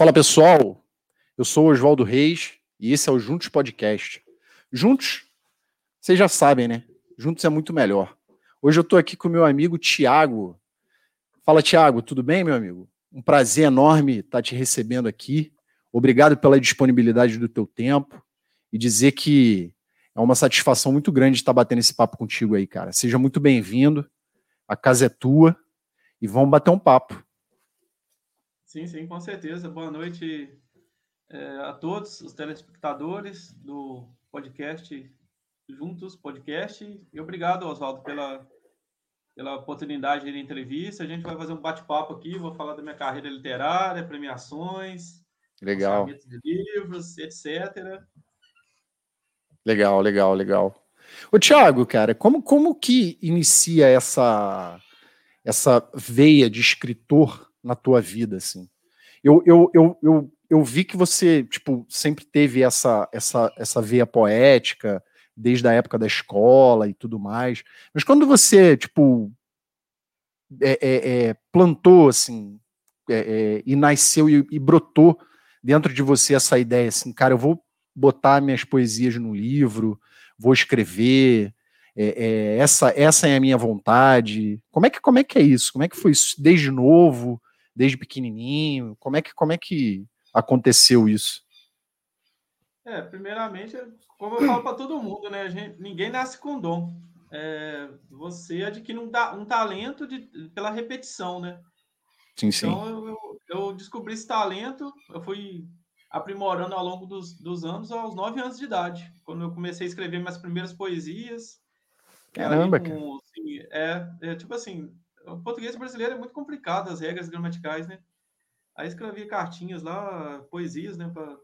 Fala pessoal, eu sou Oswaldo Reis e esse é o Juntos Podcast. Juntos, vocês já sabem, né? Juntos é muito melhor. Hoje eu estou aqui com meu amigo Tiago. Fala, Tiago, tudo bem, meu amigo? Um prazer enorme estar te recebendo aqui. Obrigado pela disponibilidade do teu tempo e dizer que é uma satisfação muito grande estar batendo esse papo contigo aí, cara. Seja muito bem-vindo. A casa é tua e vamos bater um papo. Sim, sim, com certeza. Boa noite é, a todos os telespectadores do podcast Juntos Podcast. E obrigado, Oswaldo, pela, pela oportunidade de entrevista. A gente vai fazer um bate-papo aqui, vou falar da minha carreira literária, premiações, legal. de livros, etc. Legal, legal, legal. Ô, Thiago, cara, como, como que inicia essa, essa veia de escritor na tua vida, assim? Eu, eu, eu, eu, eu vi que você, tipo, sempre teve essa, essa, essa veia poética, desde a época da escola e tudo mais. Mas quando você, tipo, é, é, é, plantou, assim, é, é, e nasceu e, e, brotou dentro de você essa ideia, assim, cara, eu vou botar minhas poesias no livro, vou escrever, é, essa, essa é a minha vontade. Como é que, como é que é isso? Como é que foi isso desde novo? Desde pequenininho? Como é que, como é que aconteceu isso? É, primeiramente, como eu falo para todo mundo, né? Gente, ninguém nasce com dom. É, você adquire um, um talento de, pela repetição, né? Sim, sim. Então, eu, eu, descobri esse talento, eu fui aprimorando ao longo dos, dos anos, aos nove anos de idade, quando eu comecei a escrever minhas primeiras poesias. Caramba, com, cara. Assim, é, é, tipo assim, o português brasileiro é muito complicado, as regras gramaticais, né? Aí escrevia cartinhas lá, poesias, né, para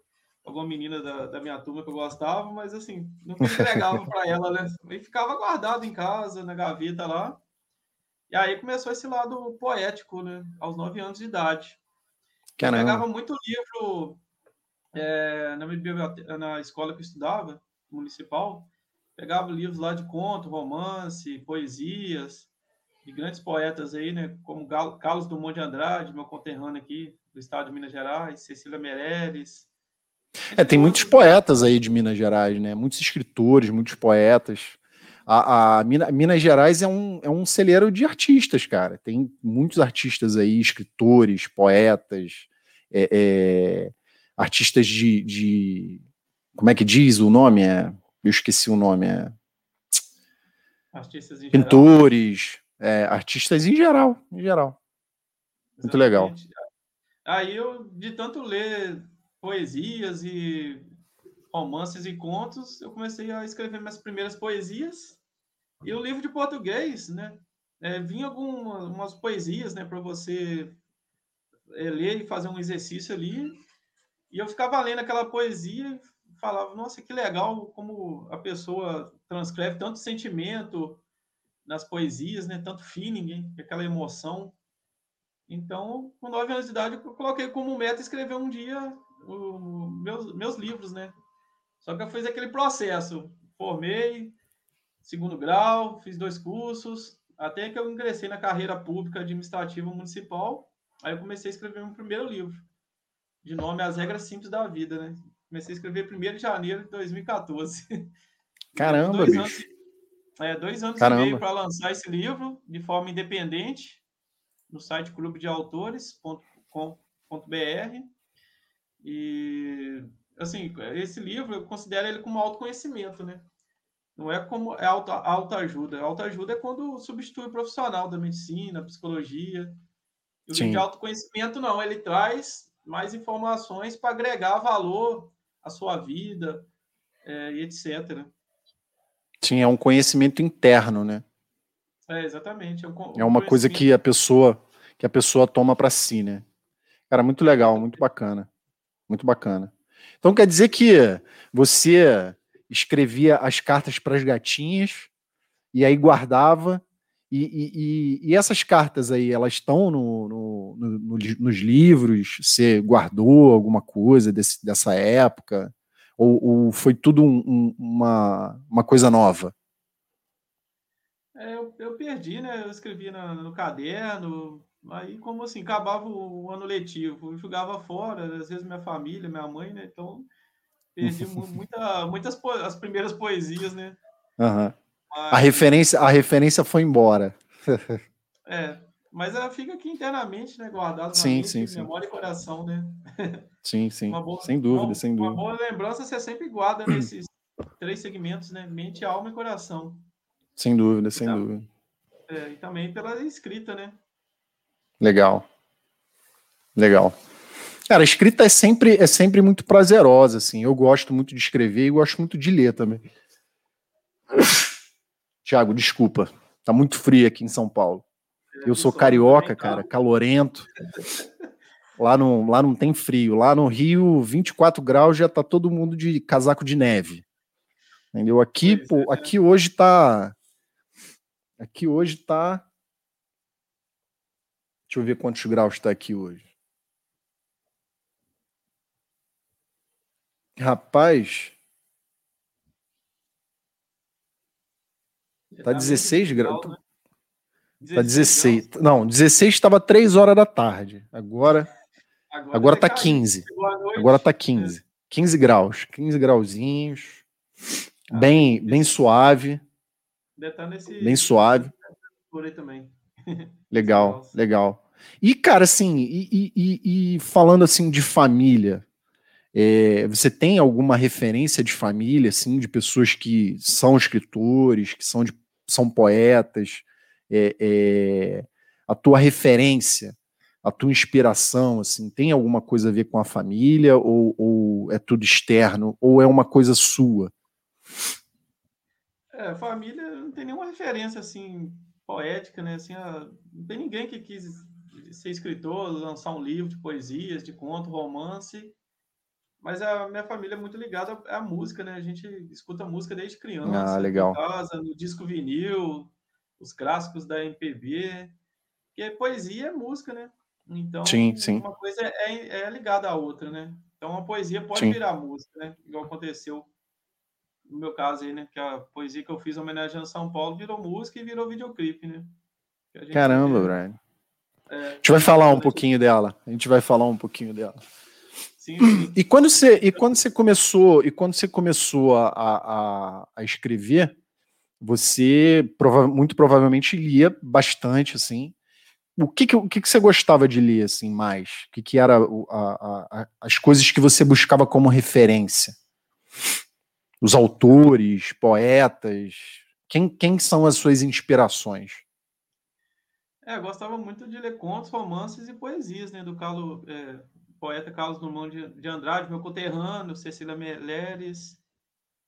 alguma menina da, da, minha turma que eu gostava, mas assim, nunca entregava para ela, né? E ficava guardado em casa, na gaveta lá. E aí começou esse lado poético, né? Aos nove anos de idade. Caramba. Eu pegava muito livro é, na, na escola que eu estudava, municipal, pegava livros lá de conto, romance, poesias, de grandes poetas aí, né, como Carlos Dumont de Andrade, meu conterrâneo aqui do estado de Minas Gerais, Cecília Meirelles. É, tem muitos poetas aí de Minas Gerais, né? Muitos escritores, muitos poetas. A, a Minas, Minas Gerais é um, é um celeiro de artistas, cara. Tem muitos artistas aí, escritores, poetas, é, é, artistas de, de, Como é que diz o nome? É, eu esqueci o nome. É, artistas pintores, geral é, artistas em geral, em geral. Muito legal. Aí eu, de tanto ler poesias e romances e contos, eu comecei a escrever minhas primeiras poesias. E o livro de português, né? É, vinha algumas poesias, né, para você é, ler e fazer um exercício ali. E eu ficava lendo aquela poesia e falava, nossa, que legal como a pessoa transcreve tanto sentimento, nas poesias, né? Tanto feeling, aquela emoção. Então, com nove anos de idade, eu coloquei como meta escrever um dia o, meus, meus livros, né? Só que eu fiz aquele processo. Formei, segundo grau, fiz dois cursos, até que eu ingressei na carreira pública administrativa municipal. Aí eu comecei a escrever meu primeiro livro, de nome As Regras Simples da Vida, né? Comecei a escrever 1 de janeiro de 2014. Caramba, bicho. Anos, é, dois anos Caramba. e meio para lançar esse livro de forma independente no site clubedeautores.com.br. E, assim, esse livro eu considero ele como autoconhecimento, né? Não é como é auto, autoajuda. Autoajuda é quando substitui o profissional da medicina, psicologia. O livro de autoconhecimento não, ele traz mais informações para agregar valor à sua vida é, e etc. Sim, é um conhecimento interno, né? É, exatamente. É, um, é uma coisa que a pessoa que a pessoa toma para si, né? Cara, muito legal, muito bacana. Muito bacana. Então quer dizer que você escrevia as cartas para as gatinhas e aí guardava e, e, e, essas cartas aí, elas estão no, no, no, nos livros? Você guardou alguma coisa desse, dessa época? Ou, ou foi tudo um, um, uma, uma coisa nova? É, eu, eu, perdi, né? Eu escrevi no, no caderno, Aí, como assim, acabava o ano letivo, eu jogava fora, às vezes minha família, minha mãe, né? Então, perdi muita, muitas as primeiras poesias, né? Uhum. Mas... A, referência, a referência foi embora. é, mas ela fica aqui internamente, né? Guardada sim, sim, sim. memória e coração, né? Sim, sim. Boa, sem dúvida, uma, sem dúvida. Uma boa lembrança você sempre guarda nesses três segmentos, né? Mente, alma e coração. Sem dúvida, sem então, dúvida. É, e também pela escrita, né? Legal. Legal. Cara, a escrita é sempre, é sempre muito prazerosa, assim. Eu gosto muito de escrever e gosto muito de ler também. Tiago, desculpa. Tá muito frio aqui em São Paulo. Eu sou carioca, cara, calorento. Lá não, lá não tem frio. Lá no Rio, 24 graus já tá todo mundo de casaco de neve. Entendeu? Aqui, pô, é. aqui hoje tá. Aqui hoje tá. Deixa eu ver quantos graus está aqui hoje. Rapaz. Tá 16 graus. Tá 16. Não, 16 estava 3 horas da tarde. Agora agora, agora tá 15. Agora tá 15. 15 graus, 15 grauzinhos. Ah, bem, bem suave. Tá nesse, bem suave. Legal, legal. E, cara, assim, e, e, e falando assim de família, é, você tem alguma referência de família, assim, de pessoas que são escritores, que são, de, são poetas? É, é, a tua referência, a tua inspiração, assim, tem alguma coisa a ver com a família ou, ou é tudo externo ou é uma coisa sua? É, família não tem nenhuma referência assim poética, né? Assim, a, não tem ninguém que quis ser escritor, lançar um livro de poesias, de conto, romance. Mas a minha família é muito ligada à música, né? A gente escuta música desde criança. Ah, legal. casa, no disco vinil, os clássicos da MPB. Porque poesia é música, né? Então, sim, sim. uma coisa é, é ligada à outra, né? Então, uma poesia pode sim. virar música, né? Igual aconteceu no meu caso aí, né? Que a poesia que eu fiz homenageando São Paulo virou música e virou videoclipe, né? Caramba, Brian. É, a gente vai falar um pouquinho dela. A gente vai falar um pouquinho dela. Sim, sim. E quando você e quando você começou e quando você começou a, a, a escrever, você prova muito provavelmente lia bastante assim. O que, que, o que, que você gostava de ler assim mais? O que, que era a, a, as coisas que você buscava como referência? Os autores, poetas, quem, quem são as suas inspirações? É, eu gostava muito de ler contos, romances e poesias, né? Do é, poeta Carlos Drummond de, de Andrade, meu conterrâneo, Cecília Meleres,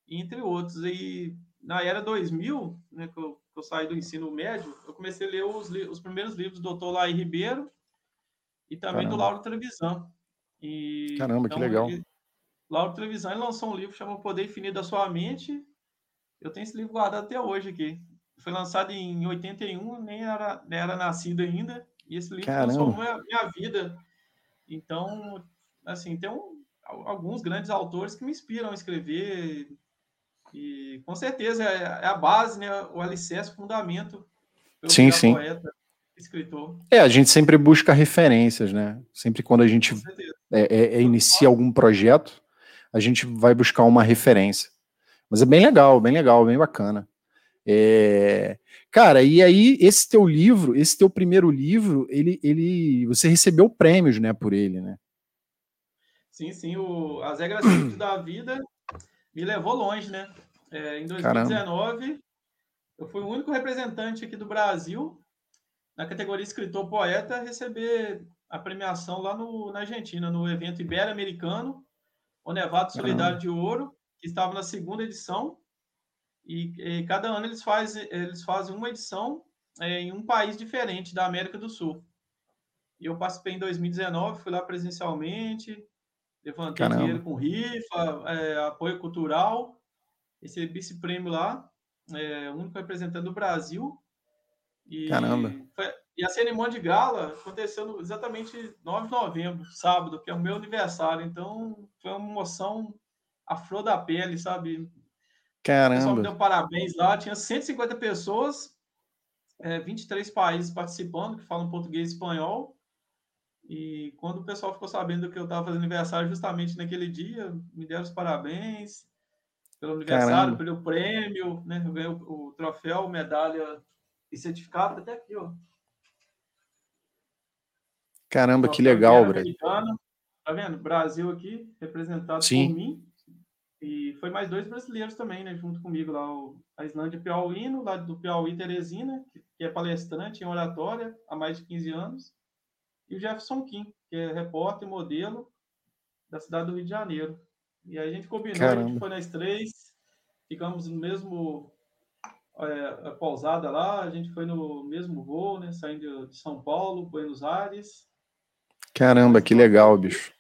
entre outros. E na era 2000, né, que eu, que eu saí do ensino médio, eu comecei a ler os, os primeiros livros do Dr. Lai Ribeiro e também Caramba. do Lauro Trevisan. E, Caramba, então, que legal. Ele, Lauro Trevisan lançou um livro chamado Poder Infinito da Sua Mente. Eu tenho esse livro guardado até hoje aqui foi lançado em 81, nem era, nem era nascido ainda, e esse livro Caramba. transformou a minha vida. Então, assim, tem um, alguns grandes autores que me inspiram a escrever, e com certeza é, é a base, né, o alicerce, o fundamento. Sim, sim. Poeta, escritor. É, a gente sempre busca referências, né? Sempre quando a gente é, é, é, inicia algum projeto, a gente vai buscar uma referência. Mas é bem legal, bem legal, bem bacana. É, cara, e aí esse teu livro, esse teu primeiro livro, ele, ele, você recebeu prêmios, né, por ele, né? Sim, sim. O, as regras da vida me levou longe, né? É, em 2019, Caramba. eu fui o único representante aqui do Brasil na categoria escritor poeta a receber a premiação lá no, na Argentina, no evento Ibero-Americano, o Nevado Solidário Caramba. de Ouro, que estava na segunda edição. E, e, cada ano eles fazem, eles fazem uma edição é, em um país diferente da América do Sul. E eu participei em 2019, fui lá presencialmente, levantei Caramba. dinheiro com rifa, é, apoio cultural, recebi esse prêmio lá, é, único representante do Brasil. E Caramba. Foi, e a cerimônia de gala aconteceu exatamente 9 de novembro, sábado, que é o meu aniversário. Então, foi uma emoção à flor da pele, sabe? Caramba. O pessoal me deu parabéns lá, tinha 150 pessoas é, 23 países participando, que falam português e espanhol. E quando o pessoal ficou sabendo que eu estava fazendo aniversário justamente naquele dia, me deram os parabéns pelo aniversário, Caramba. pelo prêmio, né? Eu ganhei o, o troféu, medalha e certificado, até aqui, ó. Caramba, que legal, Brasil. Tá vendo? Brasil aqui, representado Sim. por mim. E foi mais dois brasileiros também, né? Junto comigo lá, o, a Islândia Piauíno, lá do Piauí Teresina, que, que é palestrante em oratória há mais de 15 anos e o Jefferson Kim, que é repórter e modelo da cidade do Rio de Janeiro. E aí a gente combinou, Caramba. a gente foi nas três, ficamos no mesmo é, pousada lá, a gente foi no mesmo voo, né, saindo de São Paulo, Buenos Aires. Caramba, que legal, bicho.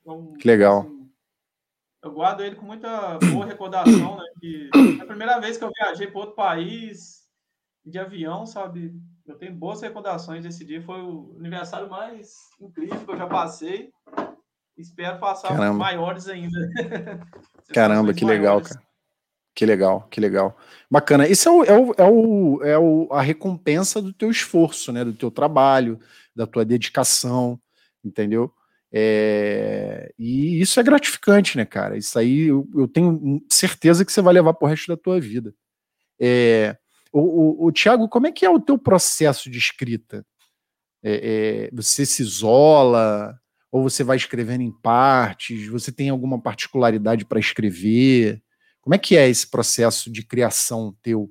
Então, que legal. Assim, eu guardo ele com muita boa recordação, né, que é a primeira vez que eu viajei para outro país de avião, sabe? Eu tenho boas recordações desse dia. Foi o aniversário mais incrível que eu já passei. Espero passar Caramba. maiores ainda. Caramba, que maiores. legal, cara. Que legal, que legal. Bacana. Isso é, o, é, o, é, o, é o, a recompensa do teu esforço, né? Do teu trabalho, da tua dedicação, entendeu? É, e isso é gratificante, né, cara? Isso aí eu, eu tenho certeza que você vai levar pro resto da tua vida. É, o, o, o Tiago, como é que é o teu processo de escrita? É, é, você se isola ou você vai escrevendo em partes? Você tem alguma particularidade para escrever? Como é que é esse processo de criação teu?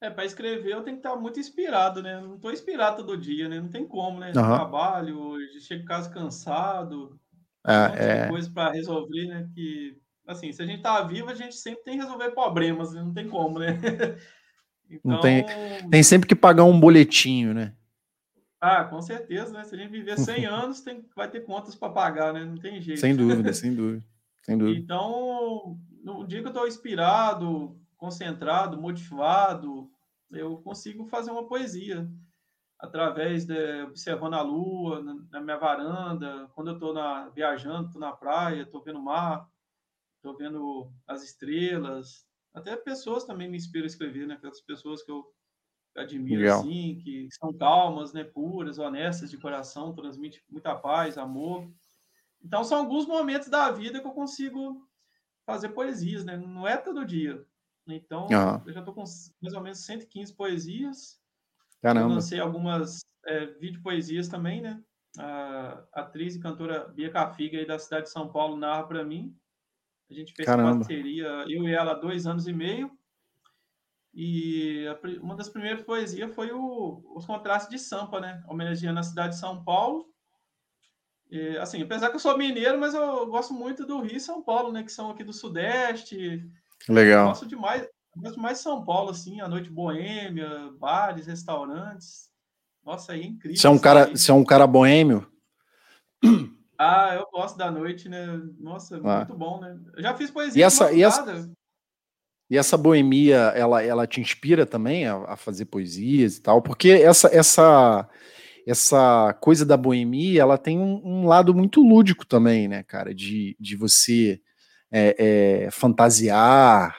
É, para escrever eu tenho que estar muito inspirado, né? Não estou inspirado todo dia, né? Não tem como, né? Uhum. Trabalho, chego em casa cansado, ah, um é... coisa para resolver, né? Que assim, se a gente tá vivo, a gente sempre tem que resolver problemas, né? não tem como, né? Então... Não tem, tem sempre que pagar um boletinho, né? Ah, com certeza, né? Se a gente viver 100 anos, tem, vai ter contas para pagar, né? Não tem jeito. Sem dúvida, sem dúvida. Sem dúvida. Então, no dia que eu estou inspirado, concentrado, motivado, eu consigo fazer uma poesia através de observando a lua na, na minha varanda, quando eu estou viajando, estou na praia, estou vendo o mar, estou vendo as estrelas, até pessoas também me inspiram a escrever, né? Aquelas pessoas que eu admiro, Legal. assim, que são calmas, né? Puras, honestas de coração, transmite muita paz, amor. Então, são alguns momentos da vida que eu consigo fazer poesias, né? Não é todo dia. Então, uhum. eu já estou com mais ou menos 115 poesias. Caramba. Eu lancei algumas é, vídeo poesias também, né? A atriz e cantora Bia Cafiga, aí da cidade de São Paulo, narra para mim. A gente fez Caramba. parceria, eu e ela, dois anos e meio. E a, uma das primeiras poesias foi o, os contrastes de Sampa, né? Homenageando a cidade de São Paulo. E, assim, apesar que eu sou mineiro, mas eu gosto muito do Rio e São Paulo, né? Que são aqui do Sudeste. Legal. Eu gosto demais, gosto mais de São Paulo, assim, a noite boêmia, bares, restaurantes. Nossa, é incrível. Você é um cara, você é um cara boêmio? Ah, eu gosto da noite, né? Nossa, ah. muito bom, né? Eu já fiz poesia e essa, e essa, e essa boemia, ela, ela te inspira também a, a, fazer poesias e tal? Porque essa, essa, essa coisa da boemia, ela tem um, um lado muito lúdico também, né, cara? De, de você é, é, fantasiar,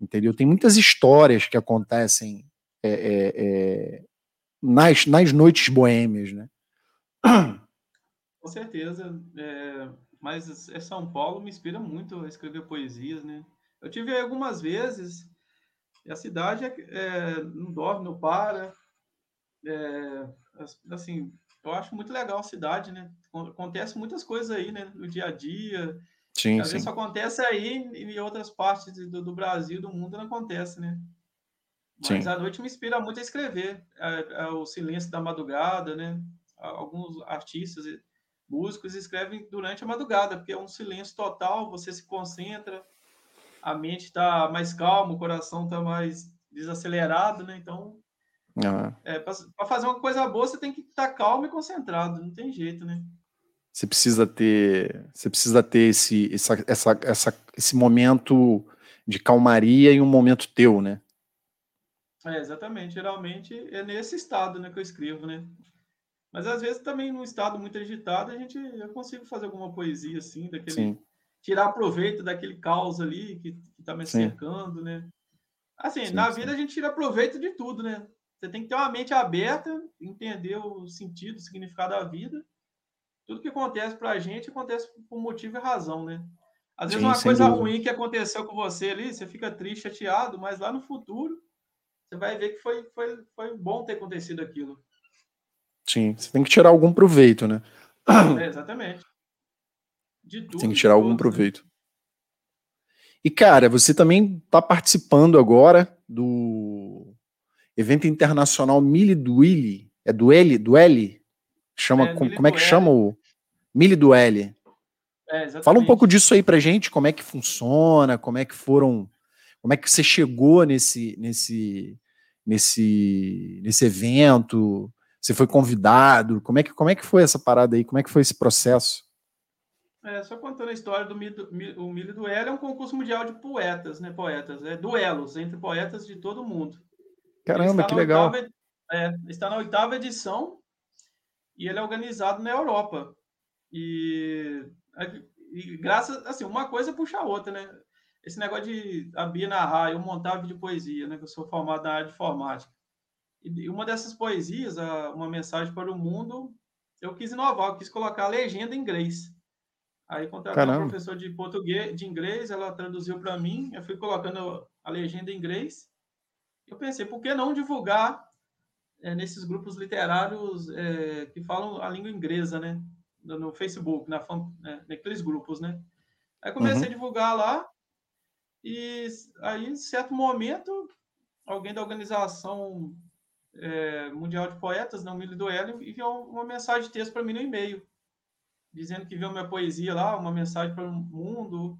entendeu? Tem muitas histórias que acontecem é, é, é nas, nas noites boêmias, né? Com certeza. É, mas é São Paulo me inspira muito a escrever poesias, né? Eu tive algumas vezes, a cidade é, é, não dorme, não para. É, assim, eu acho muito legal a cidade, né? Acontece muitas coisas aí, né? No dia a dia. Sim, Às sim. vezes acontece aí e em outras partes do, do Brasil, do mundo, não acontece, né? Mas sim. a noite me inspira muito a escrever. O silêncio da madrugada, né? Alguns artistas músicos escrevem durante a madrugada, porque é um silêncio total, você se concentra, a mente está mais calma, o coração está mais desacelerado, né? Então, uhum. é, para fazer uma coisa boa, você tem que estar tá calmo e concentrado, não tem jeito, né? Você precisa ter, você precisa ter esse, essa, essa, essa, esse momento de calmaria e um momento teu, né? É, exatamente. Geralmente é nesse estado né, que eu escrevo, né? Mas às vezes também num estado muito agitado, a gente eu consigo fazer alguma poesia assim, daquele Sim. tirar proveito daquele caos ali que está me cercando, né? Assim, sim, na sim. vida a gente tira proveito de tudo, né? Você tem que ter uma mente aberta, entender o sentido, o significado da vida. Tudo que acontece pra gente acontece por motivo e razão, né? Às vezes sim, uma coisa dúvida. ruim que aconteceu com você ali, você fica triste, chateado, mas lá no futuro você vai ver que foi, foi, foi bom ter acontecido aquilo. Sim, você tem que tirar algum proveito, né? É, exatamente. Tem que tirar algum né? proveito. E, cara, você também está participando agora do evento internacional Mili Duili. É Dueli? Dueli? Chama, é, como, como é que chama o. Mili Dueli. É, Fala um pouco disso aí pra gente, como é que funciona, como é que foram. Como é que você chegou nesse, nesse, nesse, nesse evento? Você foi convidado? Como é, que, como é que foi essa parada aí? Como é que foi esse processo? É, só contando a história do Milho, o Milho Duelo é um concurso mundial de poetas, né? Poetas, é duelos entre poetas de todo mundo. Caramba, que legal. Oitava, é, está na oitava edição e ele é organizado na Europa. E, e graças, assim, uma coisa puxa a outra, né? Esse negócio de a Bia narrar, eu montar vídeo poesia, né? Que eu sou formado na área de informática. E uma dessas poesias, uma mensagem para o mundo, eu quis inovar, eu quis colocar a legenda em inglês. Aí contratei um professor de português, de inglês, ela traduziu para mim, eu fui colocando a legenda em inglês. Eu pensei, por que não divulgar é, nesses grupos literários é, que falam a língua inglesa, né? No, no Facebook, na, né? naqueles grupos, né? Aí comecei uhum. a divulgar lá e aí, em certo momento, alguém da organização é, mundial de poetas, não do Hélio, enviou uma mensagem de texto para mim no e-mail dizendo que viu minha poesia lá, uma mensagem para o mundo,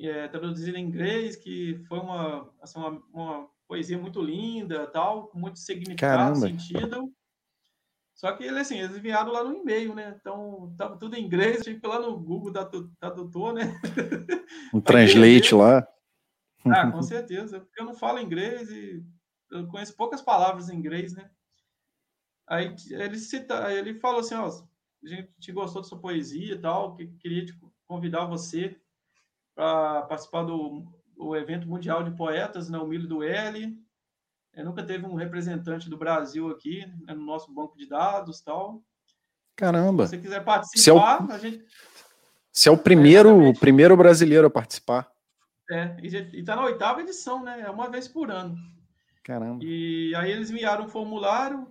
é, traduzida em inglês, que foi uma, assim, uma, uma, poesia muito linda, tal, com muito significado, Caramba. sentido. Só que ele, assim, eles enviaram lá no e-mail, né? Então, tava tudo em inglês, tive que ir lá no Google da tradutor, né? Um translate lá. Ah, com certeza, porque eu não falo inglês e eu conheço poucas palavras em inglês, né? Aí ele cita, ele falou assim, ó, a gente gostou da sua poesia e tal, que queria te convidar você para participar do, do, evento mundial de poetas, né, o Milho do L. É, nunca teve um representante do Brasil aqui né, no nosso banco de dados tal. Caramba! Se você quiser participar, é o, a gente. Você é o primeiro, é, o primeiro brasileiro a participar. É, e está na oitava edição, né? É uma vez por ano. Caramba. E aí eles enviaram um formulário,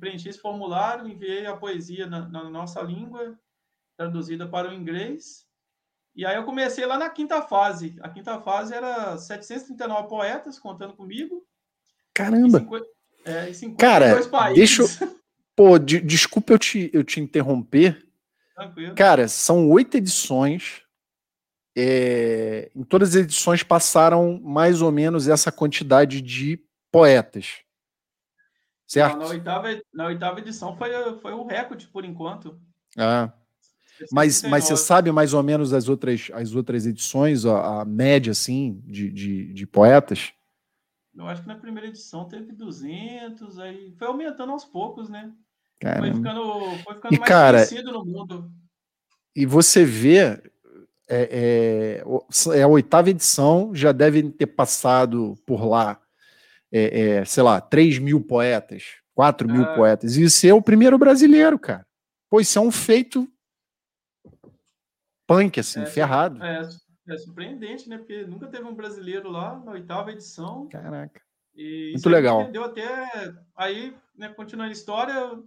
preenchi esse formulário, enviei a poesia na, na, nossa língua, traduzida para o inglês. E aí eu comecei lá na quinta fase. A quinta fase era 739 poetas contando comigo. Caramba! E é, Cara, países. deixa eu... Pô, de, desculpa eu te, eu te interromper. Tranquilo. Cara, são oito edições. É, em todas as edições passaram mais ou menos essa quantidade de poetas. Certo? Na, oitava, na oitava edição foi, foi o recorde por enquanto. Ah. Mas, mas você sabe mais ou menos as outras, as outras edições, a, a média assim, de, de, de, poetas? Eu acho que na primeira edição teve 200, aí foi aumentando aos poucos, né? Caramba. Foi ficando, foi ficando e, mais cara, conhecido no mundo. E você vê, é, é, é, a oitava edição, já deve ter passado por lá é, é, sei lá, 3 mil poetas, 4 mil ah. poetas. E você é o primeiro brasileiro, cara. Pô, isso é um feito punk, assim, é, ferrado. É, é, surpreendente, né? Porque nunca teve um brasileiro lá na oitava edição. Caraca. Muito legal. Deu até. Aí, né, continuando a história,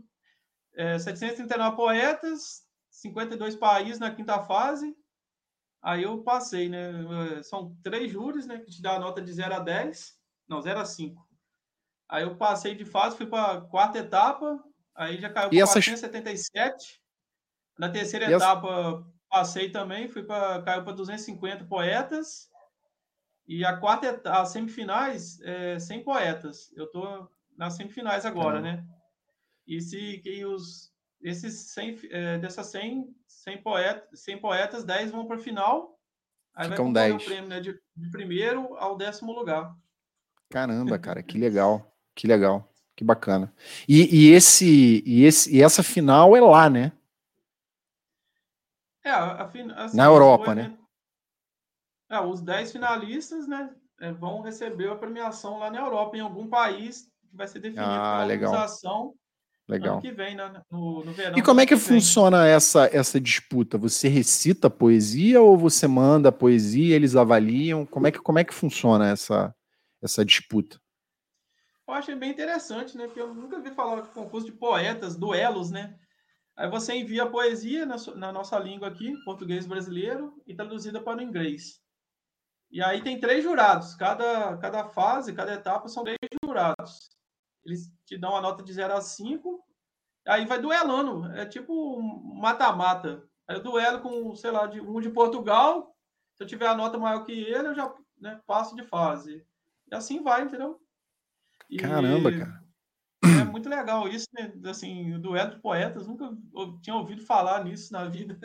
é, 739 poetas, 52 países na quinta fase. Aí eu passei, né? São três júris, né? Que te dá a nota de 0 a 10. Não, 0 a 5. Aí eu passei de fase, fui para a quarta etapa, aí já caiu para essas... 477. Na terceira e etapa, essa... passei também, fui para caiu para 250 poetas. E a quarta etapa, as semifinais, é, 100 poetas. Eu estou nas semifinais agora, né? E se que os esses 100, é, dessas 100, 100, poetas, 100 poetas, 10 vão para a final. Aí Ficam vai 10. o prêmio né, de, de primeiro ao décimo lugar. Caramba, cara, que legal, que legal, que bacana. E, e esse, e esse, e essa final é lá, né? É, a, a, assim, na Europa, foi, né? É, os 10 finalistas, né? é, vão receber a premiação lá na Europa, em algum país que vai ser definido ah, pela legal. organização Legal. ano que vem, né? no, no verão. E como é que, que funciona essa, essa disputa? Você recita poesia ou você manda a poesia, eles avaliam? Como é que, como é que funciona essa, essa disputa? Eu achei bem interessante, né? Porque eu nunca vi falar de concurso de poetas, duelos, né? Aí você envia a poesia na, na nossa língua aqui, português brasileiro, e traduzida para o inglês. E aí tem três jurados. Cada, cada fase, cada etapa são três jurados. Eles te dão a nota de 0 a 5, aí vai duelando. É tipo um mata-mata. Aí eu duelo com, sei lá, de, um de Portugal. Se eu tiver a nota maior que ele, eu já né, passo de fase. E assim vai, entendeu? E- Caramba, cara. é muito legal isso, né? Assim, o duelo de poetas, nunca tinha ouvido falar nisso na vida.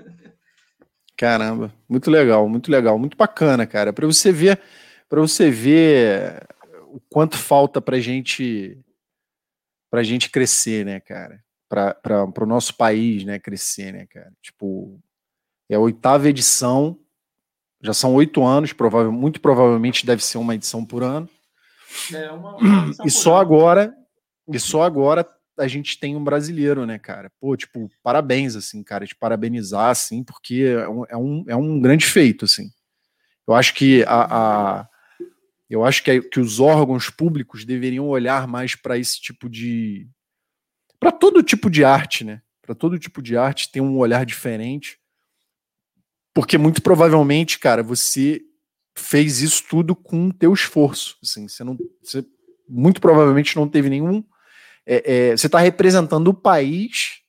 Caramba, muito legal, muito legal, muito bacana, cara. Para você ver, para você ver o quanto falta para gente, para gente crescer, né, cara? Para o nosso país, né, crescer, né, cara? Tipo, é a oitava edição, já são oito anos, provável, muito provavelmente deve ser uma edição por ano. É uma, uma edição E só ano. agora, e só agora a gente tem um brasileiro, né, cara? Pô, tipo, parabéns, assim, cara, te parabenizar, assim, porque é um, é um, é um grande feito, assim. Eu acho que a, a- eu acho que, que os órgãos públicos deveriam olhar mais para esse tipo de, para todo tipo de arte, né? Para todo tipo de arte ter um olhar diferente, porque muito provavelmente, cara, você fez isso tudo com o teu esforço, assim, você não, você muito provavelmente não teve nenhum é, é, você está representando o país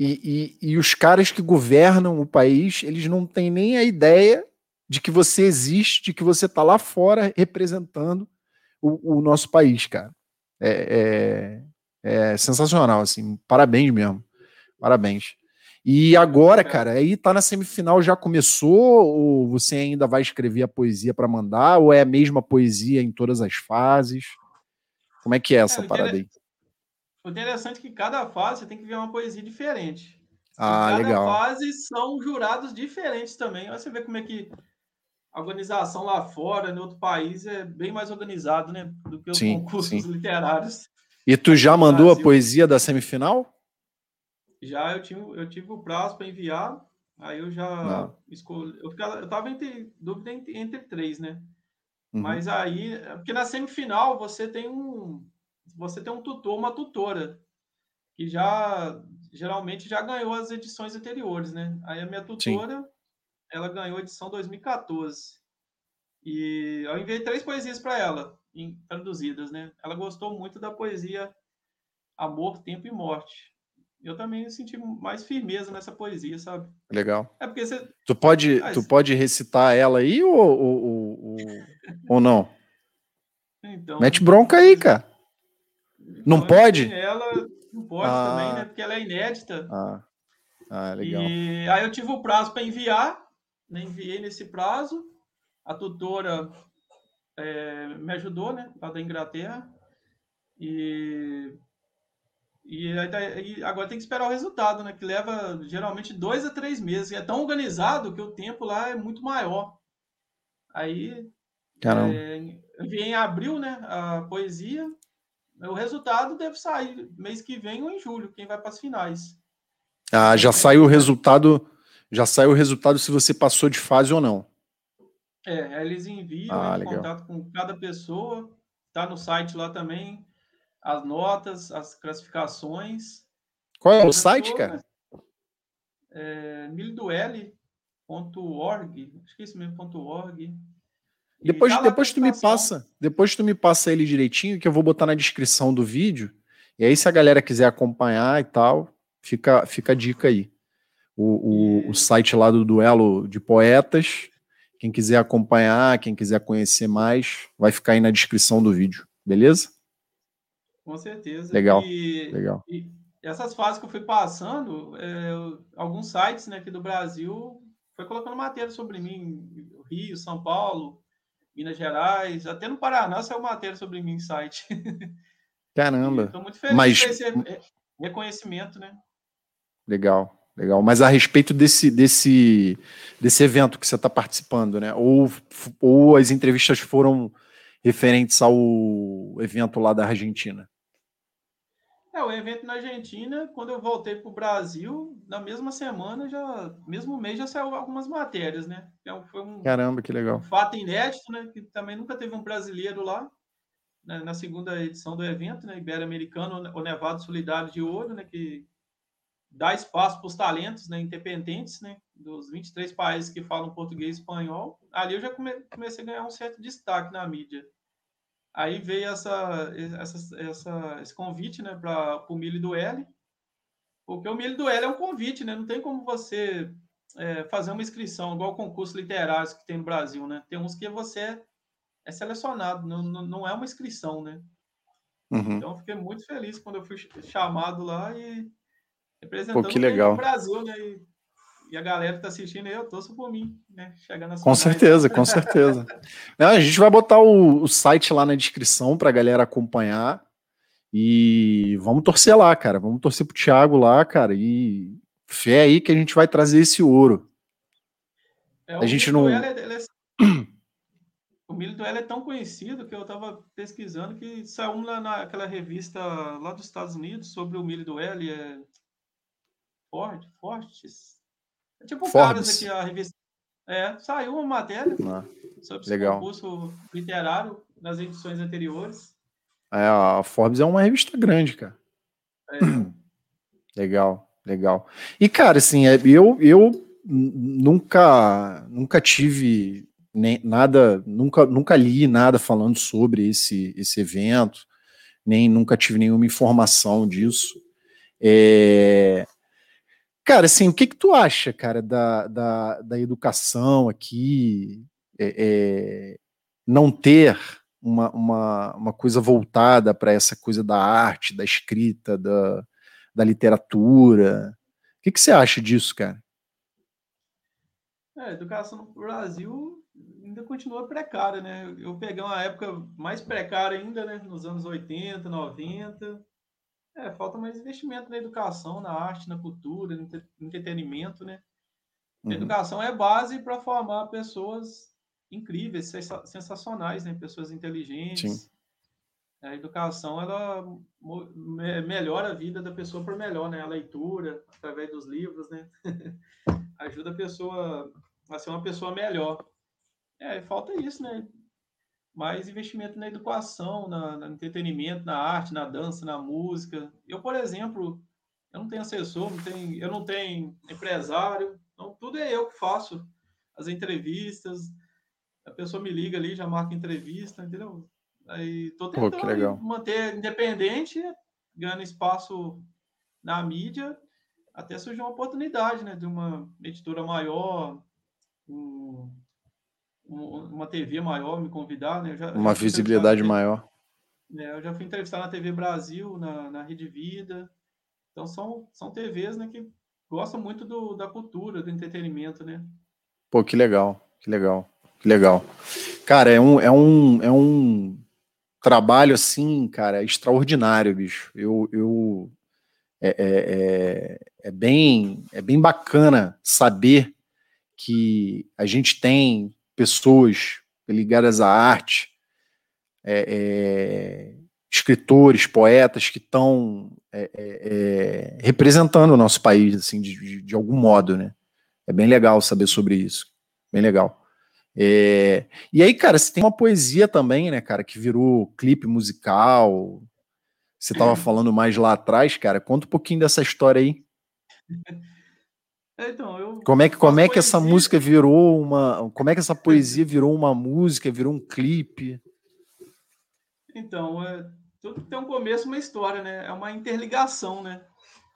e, e, e os caras que governam o país, eles não têm nem a ideia de que você existe, de que você está lá fora representando o, o nosso país, cara. É, é- é sensacional, assim. Parabéns mesmo. Parabéns. E agora, cara, aí tá na semifinal, já começou? Ou você ainda vai escrever a poesia para mandar? Ou é a mesma poesia em todas as fases? Como é que é essa É, parada aí? O interessante é que cada fase você tem que ver uma poesia diferente. Ah, cada legal. fase são jurados diferentes também. Aí você vê como é que a organização lá fora, em outro país, é bem mais organizado, né? Do que os Sim, concursos sim. literários. E tu já mandou a Brasil. poesia da semifinal? Já eu, tinha, eu tive o prazo para enviar, aí eu já Não. escolhi. Eu, ficava, eu tava entre dúvida entre, entre três, né? Uhum. Mas aí, é porque na semifinal você tem um você tem um tutor, uma tutora que já geralmente já ganhou as edições anteriores, né? Aí a minha tutora, ela ganhou a edição 2014. E eu enviei três poesias para ela, em- traduzidas, né? Ela gostou muito da poesia Amor, Tempo e Morte. Eu também senti mais firmeza nessa poesia, sabe? Legal. É porque você Tu pode, Ah, tu pode recitar ela aí ou, ou, ou, ou- não? então Mete bronca aí, cara. Não então, pode? assim, Ela não pode Ah. também, né? Porque ela é inédita. Ah, ah legal. E aí eu tive o prazo para enviar, né? enviei nesse prazo. A tutora eh, me ajudou, né? Lá da Inglaterra. E, e, aí e agora tem que esperar o resultado, né? Que leva geralmente dois a três meses. E é tão organizado que o tempo lá é muito maior. Aí Caramba. é, enviei em abril, né? A poesia. O resultado deve sair mês que vem ou em julho, quem vai para as finais. Ah, já saiu o resultado. Já saiu o resultado se você passou de fase ou não. É, eles enviam, Ah, em contato com cada pessoa, tá no site lá também, as notas, as classificações. Qual é o site, cara? né, É, milduel.org, acho que é isso mesmo, .org. Depois, tá depois tu me passa, depois tu me passa ele direitinho, que eu vou botar na descrição do vídeo. E aí, se a galera quiser acompanhar e tal, fica, fica a dica aí. O, o, o site lá do Duelo de Poetas. Quem quiser acompanhar, quem quiser conhecer mais, vai ficar aí na descrição do vídeo. Beleza? Com certeza. Legal, E, Legal. e essas fases que eu fui passando, é, alguns sites né, aqui do Brasil foi colocando matéria sobre mim, Rio, São Paulo, Minas Gerais, até no Paraná saiu matéria sobre mim em site. Caramba. Estou muito feliz Mas- com esse re- reconhecimento, né? Legal, legal. Mas a respeito desse, desse, desse evento que você está participando, né? Ou, ou as entrevistas foram referentes ao evento lá da Argentina? É, o evento na Argentina, quando eu voltei para o Brasil, na mesma semana, já, mesmo mês, já saiu algumas matérias, né? Então, foi um, Caramba, que legal. Um fato inédito, né? Que também nunca teve um brasileiro lá, né? na segunda edição do evento, né? Ibero-Americano, o Nevado Solidário de Ouro, né? Que dá espaço para os talentos né? independentes, né? Dos 23 países que falam português e espanhol. Ali eu já come, comecei a ganhar um certo destaque na mídia. Aí veio essa, essa, essa, esse convite né, para o Milho do L, porque o Milho do L é um convite, né? Não tem como você é, fazer uma inscrição, igual concurso literário que tem no Brasil, né? Tem uns que você é selecionado, não, não é uma inscrição, né? Uhum. Então, fiquei muito feliz quando eu fui chamado lá e representando Pô, legal. o Brasil, né? E e a galera que tá assistindo aí, eu torço por mim, né? Chegar nas Com certeza, com certeza. Não, a gente vai botar o, o site lá na descrição para a galera acompanhar. E vamos torcer lá, cara. Vamos torcer pro Thiago lá, cara. E fé aí que a gente vai trazer esse ouro. É, a gente não. É, é... O milho do L é tão conhecido que eu estava pesquisando que saiu naquela revista lá dos Estados Unidos sobre o milho do L. É... Ford, Fortes, é tipo Forbes. aqui, a revista. É, saiu uma matéria ah, sobre legal. concurso literário nas edições anteriores. É, a Forbes é uma revista grande, cara. É. Legal, legal. E, cara, assim, é, eu, eu nunca, nunca tive nem, nada, nunca, nunca li nada falando sobre esse, esse evento, nem nunca tive nenhuma informação disso. É, Cara, assim, o que que tu acha, cara, da, da, da educação aqui, é, é, não ter uma, uma, uma coisa voltada para essa coisa da arte, da escrita, da, da literatura? O que, que você acha disso, cara? É, a educação no Brasil ainda continua precária, né? Eu peguei uma época mais precária ainda, né? Nos anos 80, 90, é, falta mais investimento na educação, na arte, na cultura, no entretenimento, né? Uhum. A educação é base para formar pessoas incríveis, sensacionais, né? Pessoas inteligentes. Sim. A educação, ela melhora a vida da pessoa por melhor, né? A leitura, através dos livros, né? Ajuda a pessoa a ser uma pessoa melhor. É, falta isso, né? Mais investimento na educação, na, no entretenimento, na arte, na dança, na música. Eu, por exemplo, eu não tenho assessor, não tenho, eu não tenho empresário, então tudo é eu que faço as entrevistas. A pessoa me liga ali, já marca entrevista, entendeu? Aí tô tentando manter independente, ganhando espaço na mídia, até surgir uma oportunidade, né, de uma editora maior, um, uma TV maior me convidar, né? Já, uma já visibilidade maior. É, eu já fui entrevistar na TV Brasil, na, na Rede Vida. Então são, são TVs né, que gostam muito do, da cultura, do entretenimento, né? Pô, que legal, que legal, que legal. Cara, é um, é um, é um trabalho assim, cara, extraordinário, bicho. Eu, eu é, é, é, é bem, é bem bacana saber que a gente tem pessoas ligadas à arte, é, é, escritores, poetas que estão é, é, é, representando o nosso país, assim, de, de, de, algum modo, né? É bem legal saber sobre isso, bem legal. É, e aí, cara, você tem uma poesia também, né, cara, que virou clipe musical. Você estava falando mais lá atrás, cara. Conta um pouquinho dessa história aí. É, então, eu como é que, como é que essa música virou uma. Como é que essa poesia virou uma música, virou um clipe? Então, é, tudo tem um começo, uma história, né? É uma interligação, né?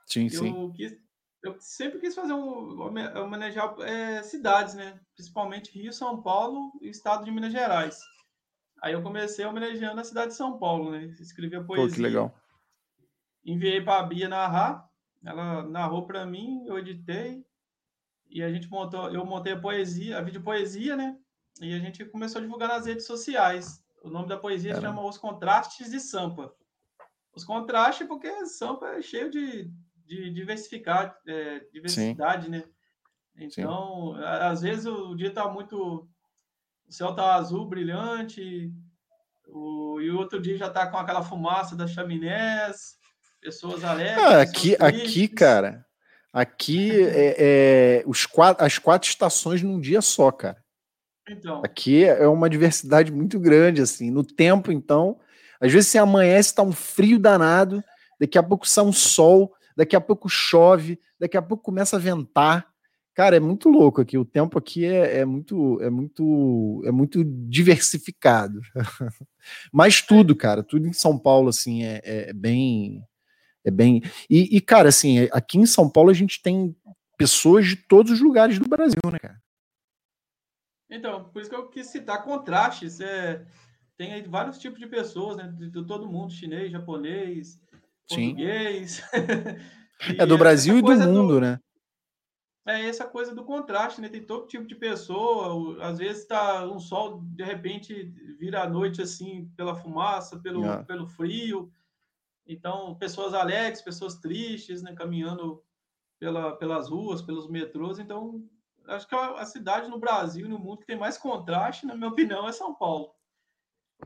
Sim, eu sim. Quis, eu sempre quis fazer um homenagear é, cidades, né? Principalmente Rio, São Paulo e Estado de Minas Gerais. Aí eu comecei homenageando a cidade de São Paulo, né? Escrevi a poesia. Pô, que legal. Enviei para a Bia narrar. Ela narrou para mim, eu editei e a gente montou, eu montei a poesia, a vídeo poesia, né? E a gente começou a divulgar nas redes sociais. O nome da poesia Caramba. chama Os Contrastes de Sampa. Os contrastes, porque Sampa é cheio de de diversificar, é, diversidade, Sim. né? Então, Sim. às vezes o dia está muito. O céu está azul, brilhante, o, e o outro dia já está com aquela fumaça das chaminés, pessoas alegres. Ah, aqui, aqui, cara, aqui é, é, os quatro, as quatro estações num dia só, cara. Então. Aqui é uma diversidade muito grande, assim. No tempo, então, às vezes você amanhece, está um frio danado, daqui a pouco sai um sol, daqui a pouco chove, daqui a pouco começa a ventar. Cara, é muito louco aqui. O tempo aqui é, é muito, é muito, é muito diversificado. Mas tudo, cara, tudo em São Paulo assim é, é bem, é bem. E, e, cara, assim, aqui em São Paulo a gente tem pessoas de todos os lugares do Brasil, né, cara? Então, por isso que eu quis citar contrastes. É, tem aí vários tipos de pessoas, né? De, de todo mundo, chinês, japonês, português. é do Brasil e do mundo, do, né? É essa coisa do contraste, né? Tem todo tipo de pessoa. Às vezes tá um sol, de repente vira a noite assim pela fumaça, pelo, yeah. pelo frio. Então, pessoas alegres, pessoas tristes, né? Caminhando pela, pelas ruas, pelos metrôs. Então, acho que é a cidade no Brasil e no mundo que tem mais contraste, na minha opinião, é São Paulo.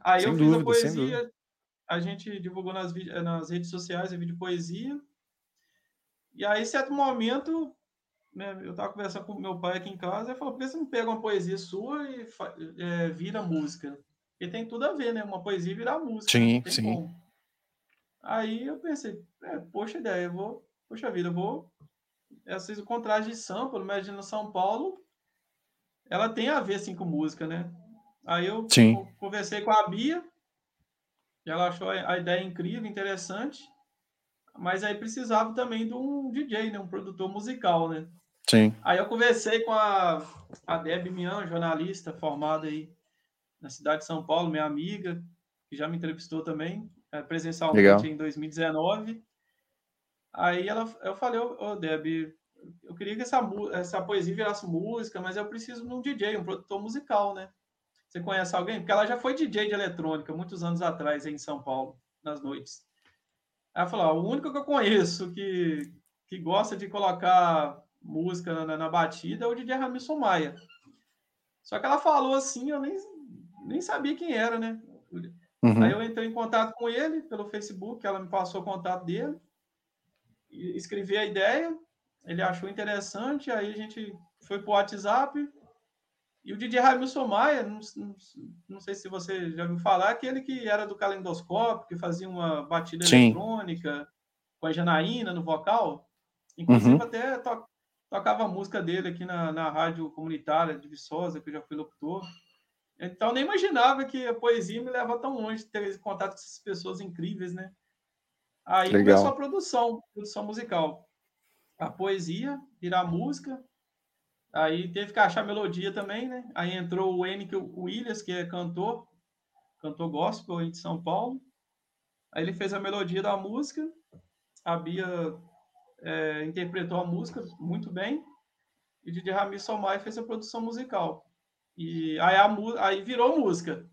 Aí sem eu dúvida, fiz a poesia, a gente divulgou nas, nas redes sociais a vídeo poesia. E aí, em certo momento, né, eu estava conversando com meu pai aqui em casa, e falou: por que você não pega uma poesia sua e é, vira música? Porque tem tudo a ver, né? Uma poesia virar música. Sim, sim. Como. Aí eu pensei, é, poxa ideia, eu vou, poxa vida, eu vou essas o contraste de sampa, imagina São Paulo, ela tem a ver assim com música, né? Aí eu Sim. conversei com a Bia, e ela achou a ideia incrível, interessante, mas aí precisava também de um DJ, né? Um produtor musical, né? Sim. Aí eu conversei com a, a Deb Mian, jornalista formada aí na cidade de São Paulo, minha amiga, que já me entrevistou também, presencialmente Legal. em 2019. Aí ela, eu falei, ô oh, Deb, eu queria que essa, essa poesia virasse música, mas eu preciso de um DJ, um produtor musical, né? Você conhece alguém? Porque ela já foi DJ de eletrônica muitos anos atrás em São Paulo, nas noites. Ela falou: o único que eu conheço que, que gosta de colocar música na, na batida é o DJ Ramilson Maia. Só que ela falou assim, eu nem, nem sabia quem era, né? Uhum. Aí eu entrei em contato com ele pelo Facebook, ela me passou o contato dele, escrevi a ideia, ele achou interessante, aí a gente foi para o WhatsApp. E o DJ Ramilson Maia, não, não, não, sei se você já ouviu falar, aquele que era do calendoscópio, que fazia uma batida Sim. eletrônica com a Janaína no vocal. Inclusive, uhum. até to, tocava a música dele aqui na, na rádio comunitária de Viçosa, que eu já fui locutor. Então, nem imaginava que a poesia me leva tão longe de ter contato com essas pessoas incríveis, né? Aí Legal. começou a produção, produção musical a poesia, virar música. Aí teve que achar melodia também, né? Aí entrou o Henrique Williams, que é cantor, cantor gospel aí de São Paulo. Aí ele fez a melodia da música, a Bia é, interpretou a música muito bem, e Didi Ramiro Somai fez a produção musical. E aí, a, aí virou música.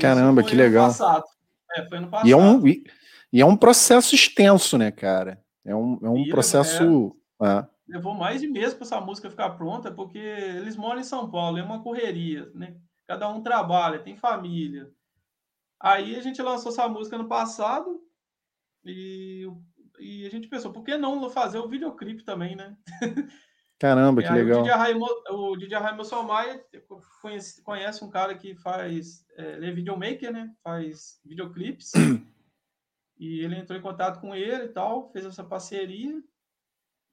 Caramba, que legal. É, foi passado. E é, um, e é um processo extenso, né, cara? É um, é um processo. É, é. Levou mais de mês para essa música ficar pronta, porque eles moram em São Paulo, é uma correria, né? Cada um trabalha, tem família. Aí a gente lançou essa música no passado e, e a gente pensou, por que não fazer o videoclipe também, né? Caramba, que legal. O DJ Raimo Somaia conhece, conhece um cara que faz, é, ele é videomaker, né? Faz videoclipes. E ele entrou em contato com ele e tal, fez essa parceria.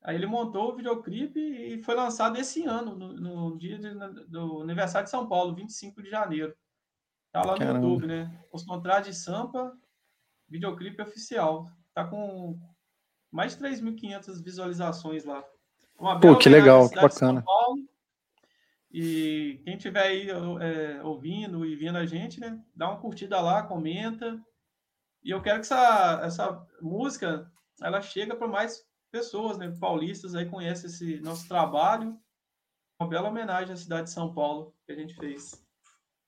Aí ele montou o videoclipe e foi lançado esse ano, no, no dia de, do aniversário de São Paulo, 25 de janeiro. Tá lá no Caramba. YouTube, né? Os contratos de Sampa, videoclipe oficial. Tá com mais de 3.500 visualizações lá. Uma Pô, que legal, que bacana. E quem tiver aí é, ouvindo e vendo a gente, né? Dá uma curtida lá, comenta. E eu quero que essa, essa música ela chega para mais pessoas, né? Paulistas aí conhecem esse nosso trabalho. Uma bela homenagem à cidade de São Paulo que a gente fez.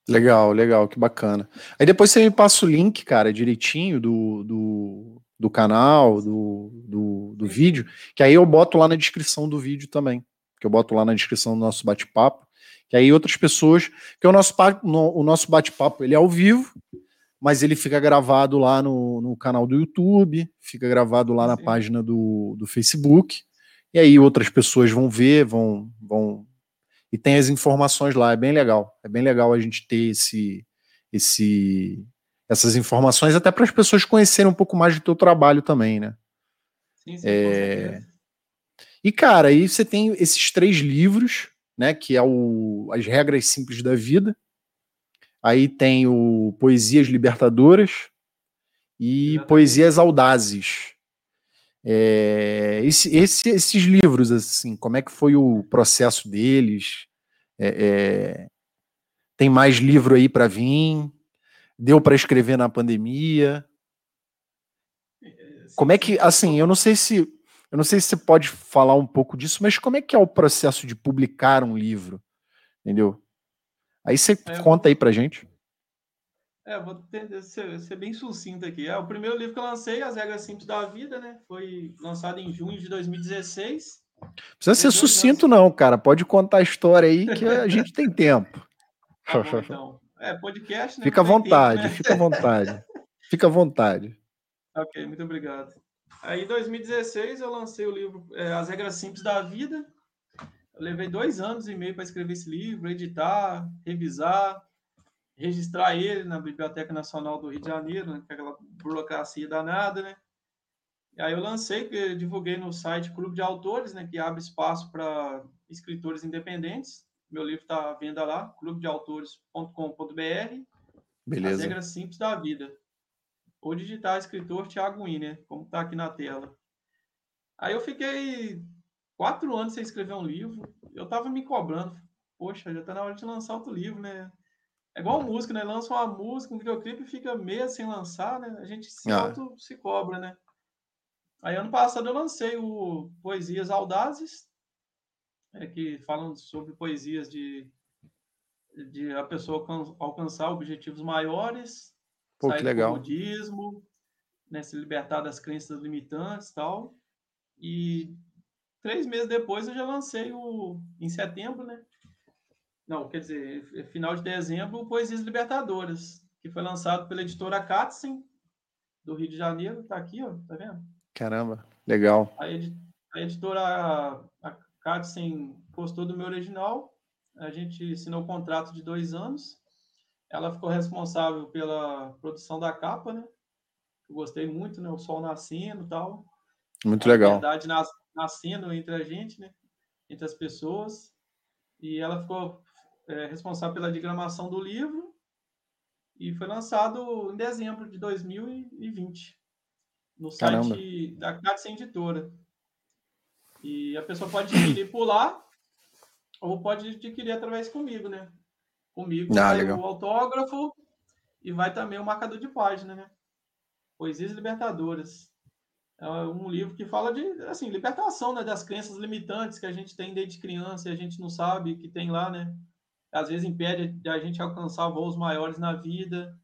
Legal, legal, que bacana. Aí depois você me passa o link, cara, direitinho do, do do canal, do, do, do vídeo, que aí eu boto lá na descrição do vídeo também. Que eu boto lá na descrição do nosso bate-papo. Que aí outras pessoas. Que o nosso, o nosso bate-papo ele é ao vivo, mas ele fica gravado lá no, no canal do YouTube, fica gravado lá na Sim. página do, do Facebook. E aí outras pessoas vão ver, vão, vão. E tem as informações lá, é bem legal. É bem legal a gente ter esse, esse, essas informações, até para as pessoas conhecerem um pouco mais do teu trabalho também, né? Sim, sim, é... E, cara, aí você tem esses três livros, né? Que é o As Regras Simples da Vida. Aí tem o Poesias Libertadoras e Poesias Audazes. É, esse, esse, esses livros, assim, como é que foi o processo deles? É, é, tem mais livro aí para vir? Deu para escrever na pandemia? Como é que, assim, eu não sei se eu não sei se você pode falar um pouco disso, mas como é que é o processo de publicar um livro, entendeu? Aí você é, conta aí pra gente. É, vou tentar ser, ser, bem sucinto aqui. É o primeiro livro que eu lancei, As Regras Simples da Vida, né? Foi lançado em junho de 2016. Precisa ser sucinto, não, cara. Pode contar a história aí que a gente tem tempo. Tá bom, então. É, podcast, né? Fica à vontade, tempo, né? fica à vontade. Fica à vontade. Ok, muito obrigado. Aí, em 2016, eu lancei o livro é, As Regras Simples da Vida. Eu levei dois anos e meio para escrever esse livro, editar, revisar, registrar ele na Biblioteca Nacional do Rio de Janeiro, né, é aquela burocracia danada, né? E aí eu lancei, divulguei no site Clube de Autores, né, que abre espaço para escritores independentes. Meu livro está à venda lá, clubedeautores.com.br. Beleza. As regras simples da vida. Ou digitar escritor Thiago Wiener, como está aqui na tela. Aí eu fiquei quatro anos sem escrever um livro. Eu estava me cobrando. Poxa, já está na hora de lançar outro livro, né? É igual música, né? Lança uma música, um videoclipe e fica meio sem lançar, né? A gente se, ah. auto, se cobra, né? Aí ano passado eu lancei o Poesias Audazes, é, que falam sobre poesias de, de a pessoa alcançar objetivos maiores, Pô, sair do budismo, né, se libertar das crenças limitantes tal. E três meses depois eu já lancei o em setembro, né? Não, quer dizer, final de dezembro, o Poesias Libertadoras, que foi lançado pela editora Katzen, do Rio de Janeiro, tá aqui, ó, tá vendo? Caramba, legal. A, edi a editora a Katzen gostou do meu original, a gente assinou um contrato de dois anos. Ela ficou responsável pela produção da capa, né? Eu gostei muito, né? O sol nascendo e tal. Muito a legal. verdade nas, nascendo entre a gente, né? Entre as pessoas. E ela ficou é, responsável pela diagramação do livro e foi lançado em dezembro de 2020 no Caramba. site da Cátia Editora. E a pessoa pode adquirir por lá ou pode adquirir através comigo, né? Comigo ah, vai o autógrafo e vai também o marcador de página, né? Poesias Libertadoras. É um livro que fala de, assim, libertação, né? Das crenças limitantes que a gente tem desde criança e a gente não sabe que tem lá, né? Às vezes impede a gente alcançar voos maiores na vida.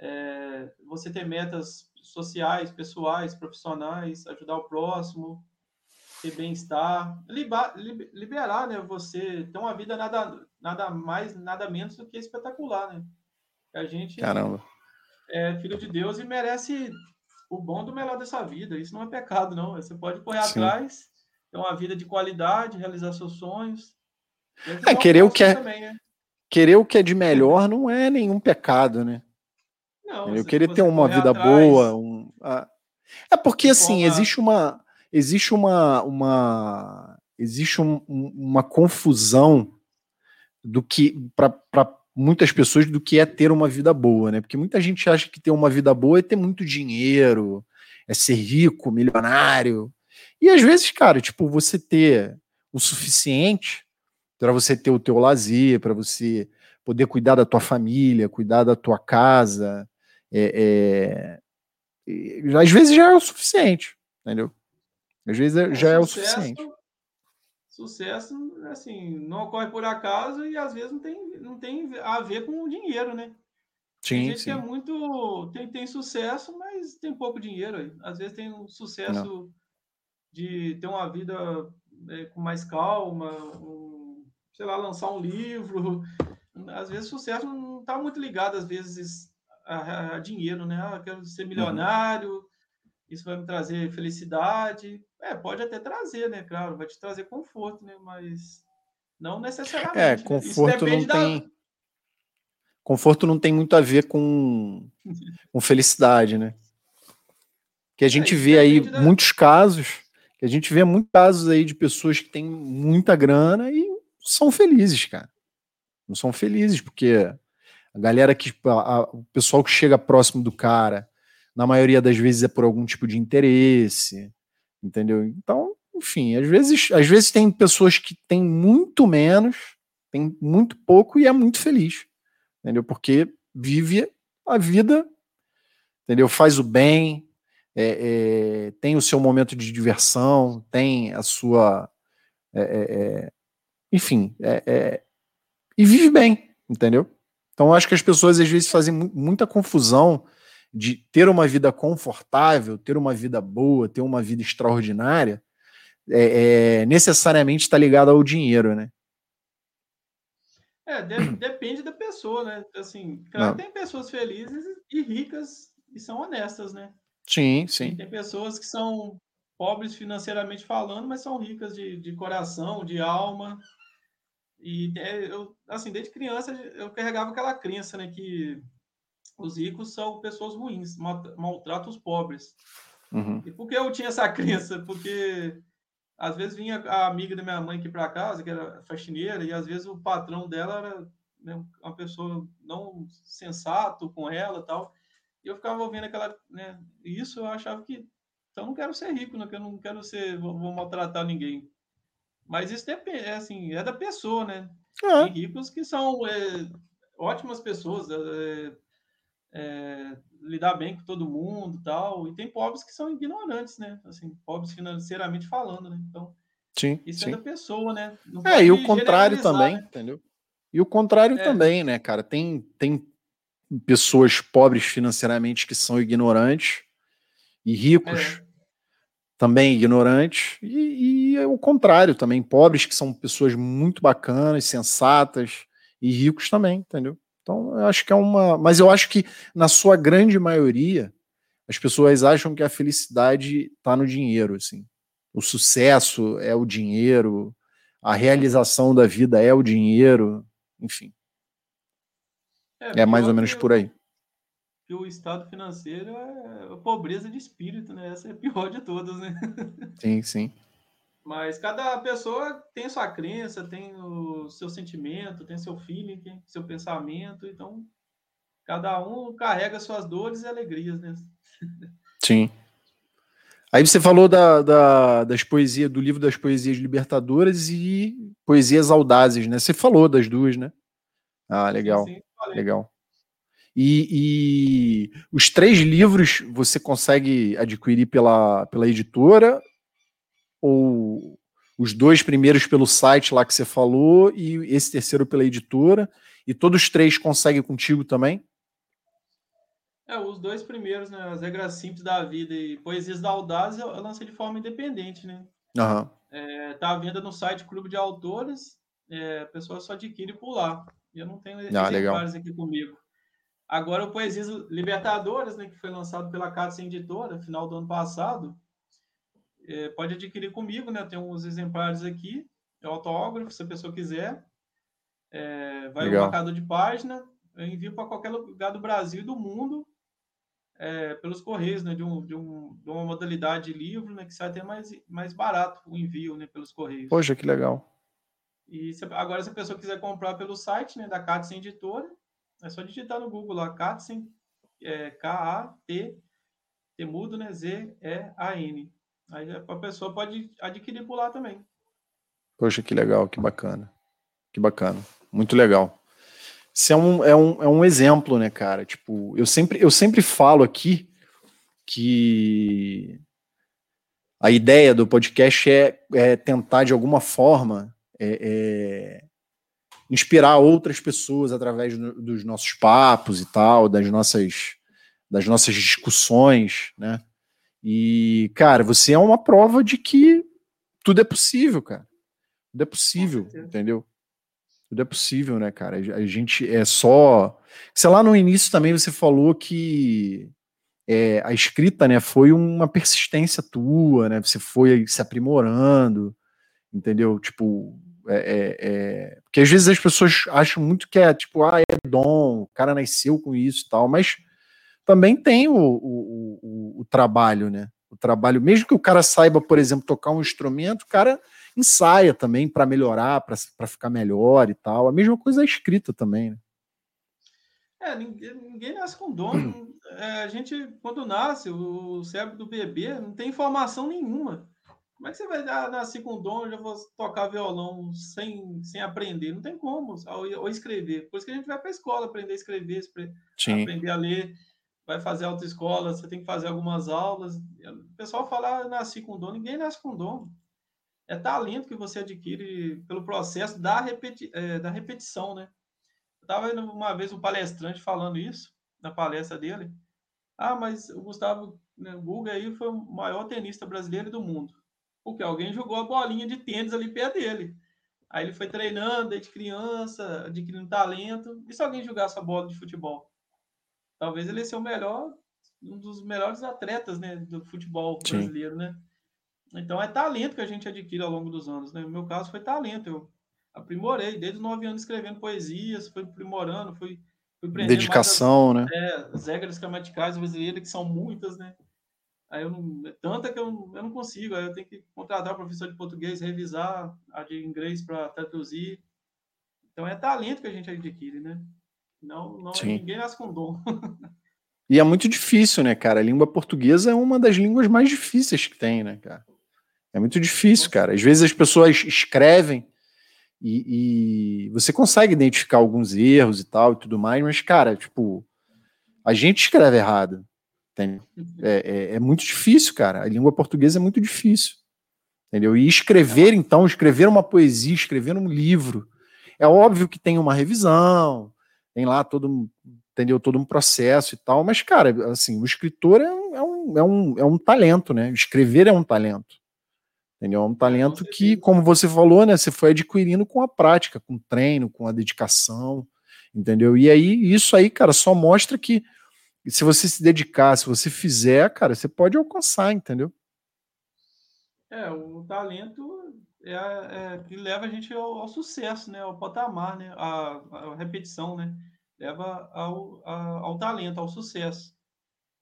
É, você ter metas sociais, pessoais, profissionais, ajudar o próximo, ter bem-estar, liberar, né? Você ter uma vida nada, nada mais, nada menos do que espetacular, né? A gente Caramba. é filho de Deus e merece o bom do melhor dessa vida. Isso não é pecado, não. Você pode correr Sim. atrás, ter uma vida de qualidade, realizar seus sonhos. É, querer o que é, também, né? querer o que é de melhor não é nenhum pecado, né? Não, eu querer ter uma vida atrás, boa, um, é porque assim existe uma existe uma uma existe um, uma confusão do que para muitas pessoas do que é ter uma vida boa, né? Porque muita gente acha que ter uma vida boa é ter muito dinheiro, é ser rico, milionário. E às vezes, cara, tipo, você ter o suficiente para você ter o teu lazer, para você poder cuidar da tua família, cuidar da tua casa, é, é, às vezes já é o suficiente, entendeu? Às vezes é, já é o suficiente. Sucesso, assim, não ocorre por acaso e às vezes não tem, não tem a ver com o dinheiro, né? Sim, tem gente sim. que é muito. Tem, tem sucesso, mas tem pouco dinheiro. Às vezes tem um sucesso Não. de ter uma vida é, com mais calma, um, sei lá, lançar um livro. Às vezes o sucesso não está muito ligado, às vezes, a, a dinheiro, né? Ah, quero ser uhum. milionário, uhum. isso vai me trazer felicidade. É, pode até trazer, né? Claro, vai te trazer conforto, né? Mas não necessariamente. É, né? conforto né? não da... tem. Conforto não tem muito a ver com, com felicidade, né? Que a gente é, vê aí da... muitos casos, que a gente vê muitos casos aí de pessoas que têm muita grana e são felizes, cara. Não são felizes, porque a galera que. A, a, o pessoal que chega próximo do cara, na maioria das vezes é por algum tipo de interesse, entendeu? Então, enfim, às vezes, às vezes tem pessoas que têm muito menos, tem muito pouco e é muito feliz, entendeu? Porque vive a vida, entendeu? Faz o bem, é, é, tem o seu momento de diversão, tem a sua. É, é, é enfim, é, e vive bem, entendeu? Então, acho que as pessoas às vezes fazem muita confusão de ter uma vida confortável, ter uma vida boa, ter uma vida extraordinária, é, é, necessariamente está ligado ao dinheiro, né? É, de, depende da pessoa, né? Assim, claro, tem pessoas felizes e ricas e são honestas, né? Sim, sim. Tem pessoas que são pobres financeiramente falando, mas são ricas de, de coração, de alma. E é, eu, assim, desde criança eu carregava aquela crença, né, que os ricos são pessoas ruins, maltratam os pobres. Uhum. E por que eu tinha essa crença? Porque às vezes vinha a amiga da minha mãe aqui para casa, que era faxineira, e às vezes o patrão dela era né, uma pessoa não sensato com ela tal. E eu ficava ouvindo aquela, né, isso eu achava que então não quero ser rico, né, que eu não quero ser, vou, vou maltratar ninguém. Mas isso depende, é assim, é da pessoa, né? É. Tem ricos que são é, ótimas pessoas, é, é, lidar bem com todo mundo tal. E tem pobres que são ignorantes, né? Assim, pobres financeiramente falando, né? Então, sim, isso sim. é da pessoa, né? Não é, e o contrário também, né? entendeu? E o contrário é. também, né, cara? Tem, tem pessoas pobres financeiramente que são ignorantes e ricos é. também ignorantes, e, e é o contrário também, pobres que são pessoas muito bacanas, sensatas, e ricos também, entendeu? Então, eu acho que é uma. Mas eu acho que, na sua grande maioria, as pessoas acham que a felicidade está no dinheiro, assim. O sucesso é o dinheiro, a realização da vida é o dinheiro, enfim. É, é mais ou menos por aí. Que o estado financeiro é a pobreza de espírito, né? Essa é a pior de todas, né? Sim, sim. Mas cada pessoa tem sua crença, tem o seu sentimento, tem seu feeling, seu pensamento, então cada um carrega suas dores e alegrias, né? Sim. Aí você falou da, da, das poesias, do livro das poesias libertadoras e poesias audazes, né? Você falou das duas, né? Ah, legal. Sim, legal. E, e, os três livros você consegue adquirir pela, pela editora ou os dois primeiros pelo site lá que você falou e esse terceiro pela editora? E todos os três conseguem contigo também? É, os dois primeiros, né? As regras simples da vida e poesias da Audaz eu, lancei de forma independente, né? Uhum. É, tá à venda no site Clube de Autores, é, a pessoa só adquire por lá. Eu não tenho ah, exemplares aqui comigo. Agora o Poesias Libertadores, né, que foi lançado pela Casa Editora, final do ano passado, é, pode adquirir comigo, né? Tem uns exemplares aqui, é autógrafo, se a pessoa quiser. É, vai Legal. um marcador de página, eu envio para qualquer lugar do Brasil e do mundo é, pelos correios, né? De, um, de, um, de uma modalidade de livro, né? Que sai até mais, mais barato o envio, né? Pelos correios. Poxa, que legal. E se, agora, se a pessoa quiser comprar pelo site, né? Da Katsen Editora, é só digitar no Google lá, Katsen, é, K-A-T, temudo, né? Z-E-A-N. Aí a pessoa pode adquirir por lá também. Poxa, que legal, que bacana. Que bacana. Muito legal. Isso é um, é um, é um exemplo, né, cara? Tipo, eu sempre, eu sempre falo aqui que a ideia do podcast é, é tentar, de alguma forma, é, é inspirar outras pessoas através do, dos nossos papos e tal, das nossas, das nossas discussões, né? E, cara, você é uma prova de que tudo é possível, cara. Tudo é possível, entendeu? Tudo é possível, né, cara? A gente é só. Sei lá, no início também você falou que é, a escrita, né, foi uma persistência tua, né? Você foi se aprimorando, entendeu? Tipo, é, é, é, porque às vezes as pessoas acham muito que é tipo, ah, é dom, o cara nasceu com isso e tal, mas também tem o, o, o, o trabalho, né? O trabalho, mesmo que o cara saiba, por exemplo, tocar um instrumento, o cara ensaia também para melhorar, para ficar melhor e tal. A mesma coisa a escrita também, né? É, ninguém, ninguém nasce com dom. É, a gente, quando nasce, o cérebro do bebê não tem informação nenhuma. Como é que você vai ah, nascer com dom, já vou tocar violão sem, sem aprender? Não tem como, ou, ou escrever. Por isso que a gente vai para a escola aprender a escrever, Sim. aprender a ler, vai fazer autoescola, você tem que fazer algumas aulas. O pessoal fala, ah, nasci com dom. Ninguém nasce com dom. É talento que você adquire pelo processo da, repeti é, da repetição, né? Eu estava uma vez um palestrante falando isso, na palestra dele. Ah, mas o Gustavo né, Guga aí foi o maior tenista brasileiro do mundo porque alguém jogou a bolinha de tênis ali perto dele. Aí ele foi treinando desde criança, adquirindo talento. E se alguém jogasse a bola de futebol? Talvez ele seja o melhor, um dos melhores atletas né, do futebol brasileiro, Sim. né? Então é talento que a gente adquire ao longo dos anos, né? No meu caso foi talento. Eu aprimorei desde os nove anos escrevendo poesias, fui aprimorando, fui, fui Dedicação, as, né? É, as regras gramaticais brasileiras, que são muitas, né? Aí eu não, é tanta que eu, eu não consigo, aí eu tenho que contratar o professor de português, revisar a de inglês para traduzir. Então é talento que a gente adquire, né? Não, não ninguém nasce com dom. e é muito difícil, né, cara? A língua portuguesa é uma das línguas mais difíceis que tem, né, cara? É muito difícil, cara. Às vezes as pessoas escrevem e, e, você consegue identificar alguns erros e tal e tudo mais, mas, cara, tipo, a gente escreve errado. Uhum. É, é, é, muito difícil, cara. A língua portuguesa é muito difícil. Entendeu? E escrever, então, escrever uma poesia, escrever um livro, é óbvio que tem uma revisão, tem lá todo, entendeu, todo um processo e tal, mas, cara, assim, o escritor é um, é um, é um, é um talento, né? Escrever é um talento. Entendeu? É um talento que, como você falou, né, você foi adquirindo com a prática, com o treino, com a dedicação, entendeu? E aí, isso aí, cara, só mostra que se você se dedicar, se você fizer, cara, você pode alcançar, entendeu? É, o talento é, é que leva a gente ao, ao, sucesso, né? Ao patamar, né? A, a repetição, né? Leva ao, a, ao talento, ao sucesso.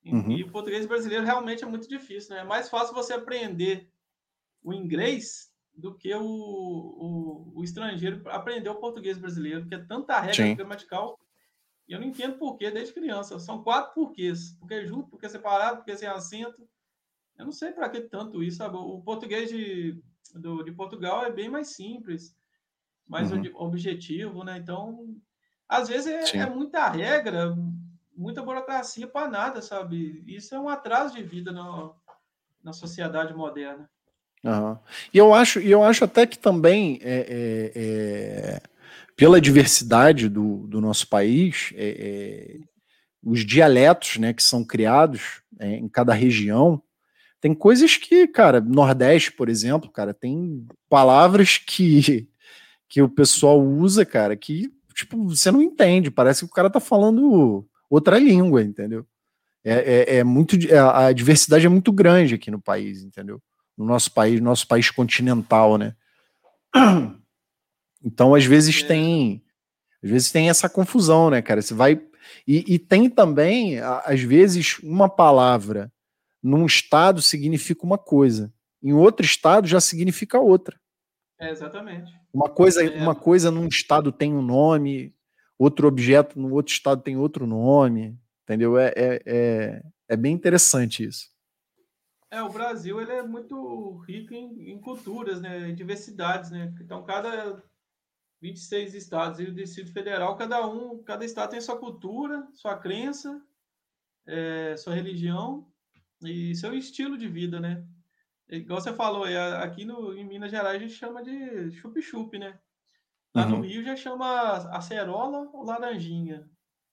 E, uhum. e, o português brasileiro realmente é muito difícil, né? É mais fácil você aprender o inglês do que o, o, o estrangeiro aprender o português brasileiro, porque é tanta regra Sim. gramatical e eu não entendo por quê desde criança. São quatro porquês. Porque junto, porque separado, porque sem acento. Eu não sei para que tanto isso, sabe? O português de, do, de Portugal é bem mais simples, mais uhum. objetivo, né? Então, às vezes é, é muita regra, muita burocracia para nada, sabe? Isso é um atraso de vida na, na sociedade moderna. Uhum. E eu acho, eu acho até que também é, é, é pela diversidade do, do nosso país, é, é, os dialetos né, que são criados é, em cada região, tem coisas que, cara, Nordeste, por exemplo, cara, tem palavras que, que o pessoal usa, cara, que tipo, você não entende, parece que o cara tá falando outra língua, entendeu? É, é, é muito é, a diversidade é muito grande aqui no país, entendeu? No nosso país, nosso país continental, né? Então, às vezes é. tem, às vezes tem essa confusão, né, cara? Você vai e, e, tem também, às vezes, uma palavra num estado significa uma coisa, em outro estado já significa outra. É, exatamente. Uma coisa, é. uma coisa num estado tem um nome, outro objeto no outro estado tem outro nome, entendeu? É, é, é, é bem interessante isso. É, o Brasil ele é muito rico em, em culturas, né, em diversidades, né? Então cada 26 estados e o Distrito Federal, cada um, cada estado tem sua cultura, sua crença, é, sua religião e seu estilo de vida, né? Igual você falou, aqui no, em Minas Gerais a gente chama de chup-chup, né? Lá uhum. no Rio já chama acerola ou laranjinha.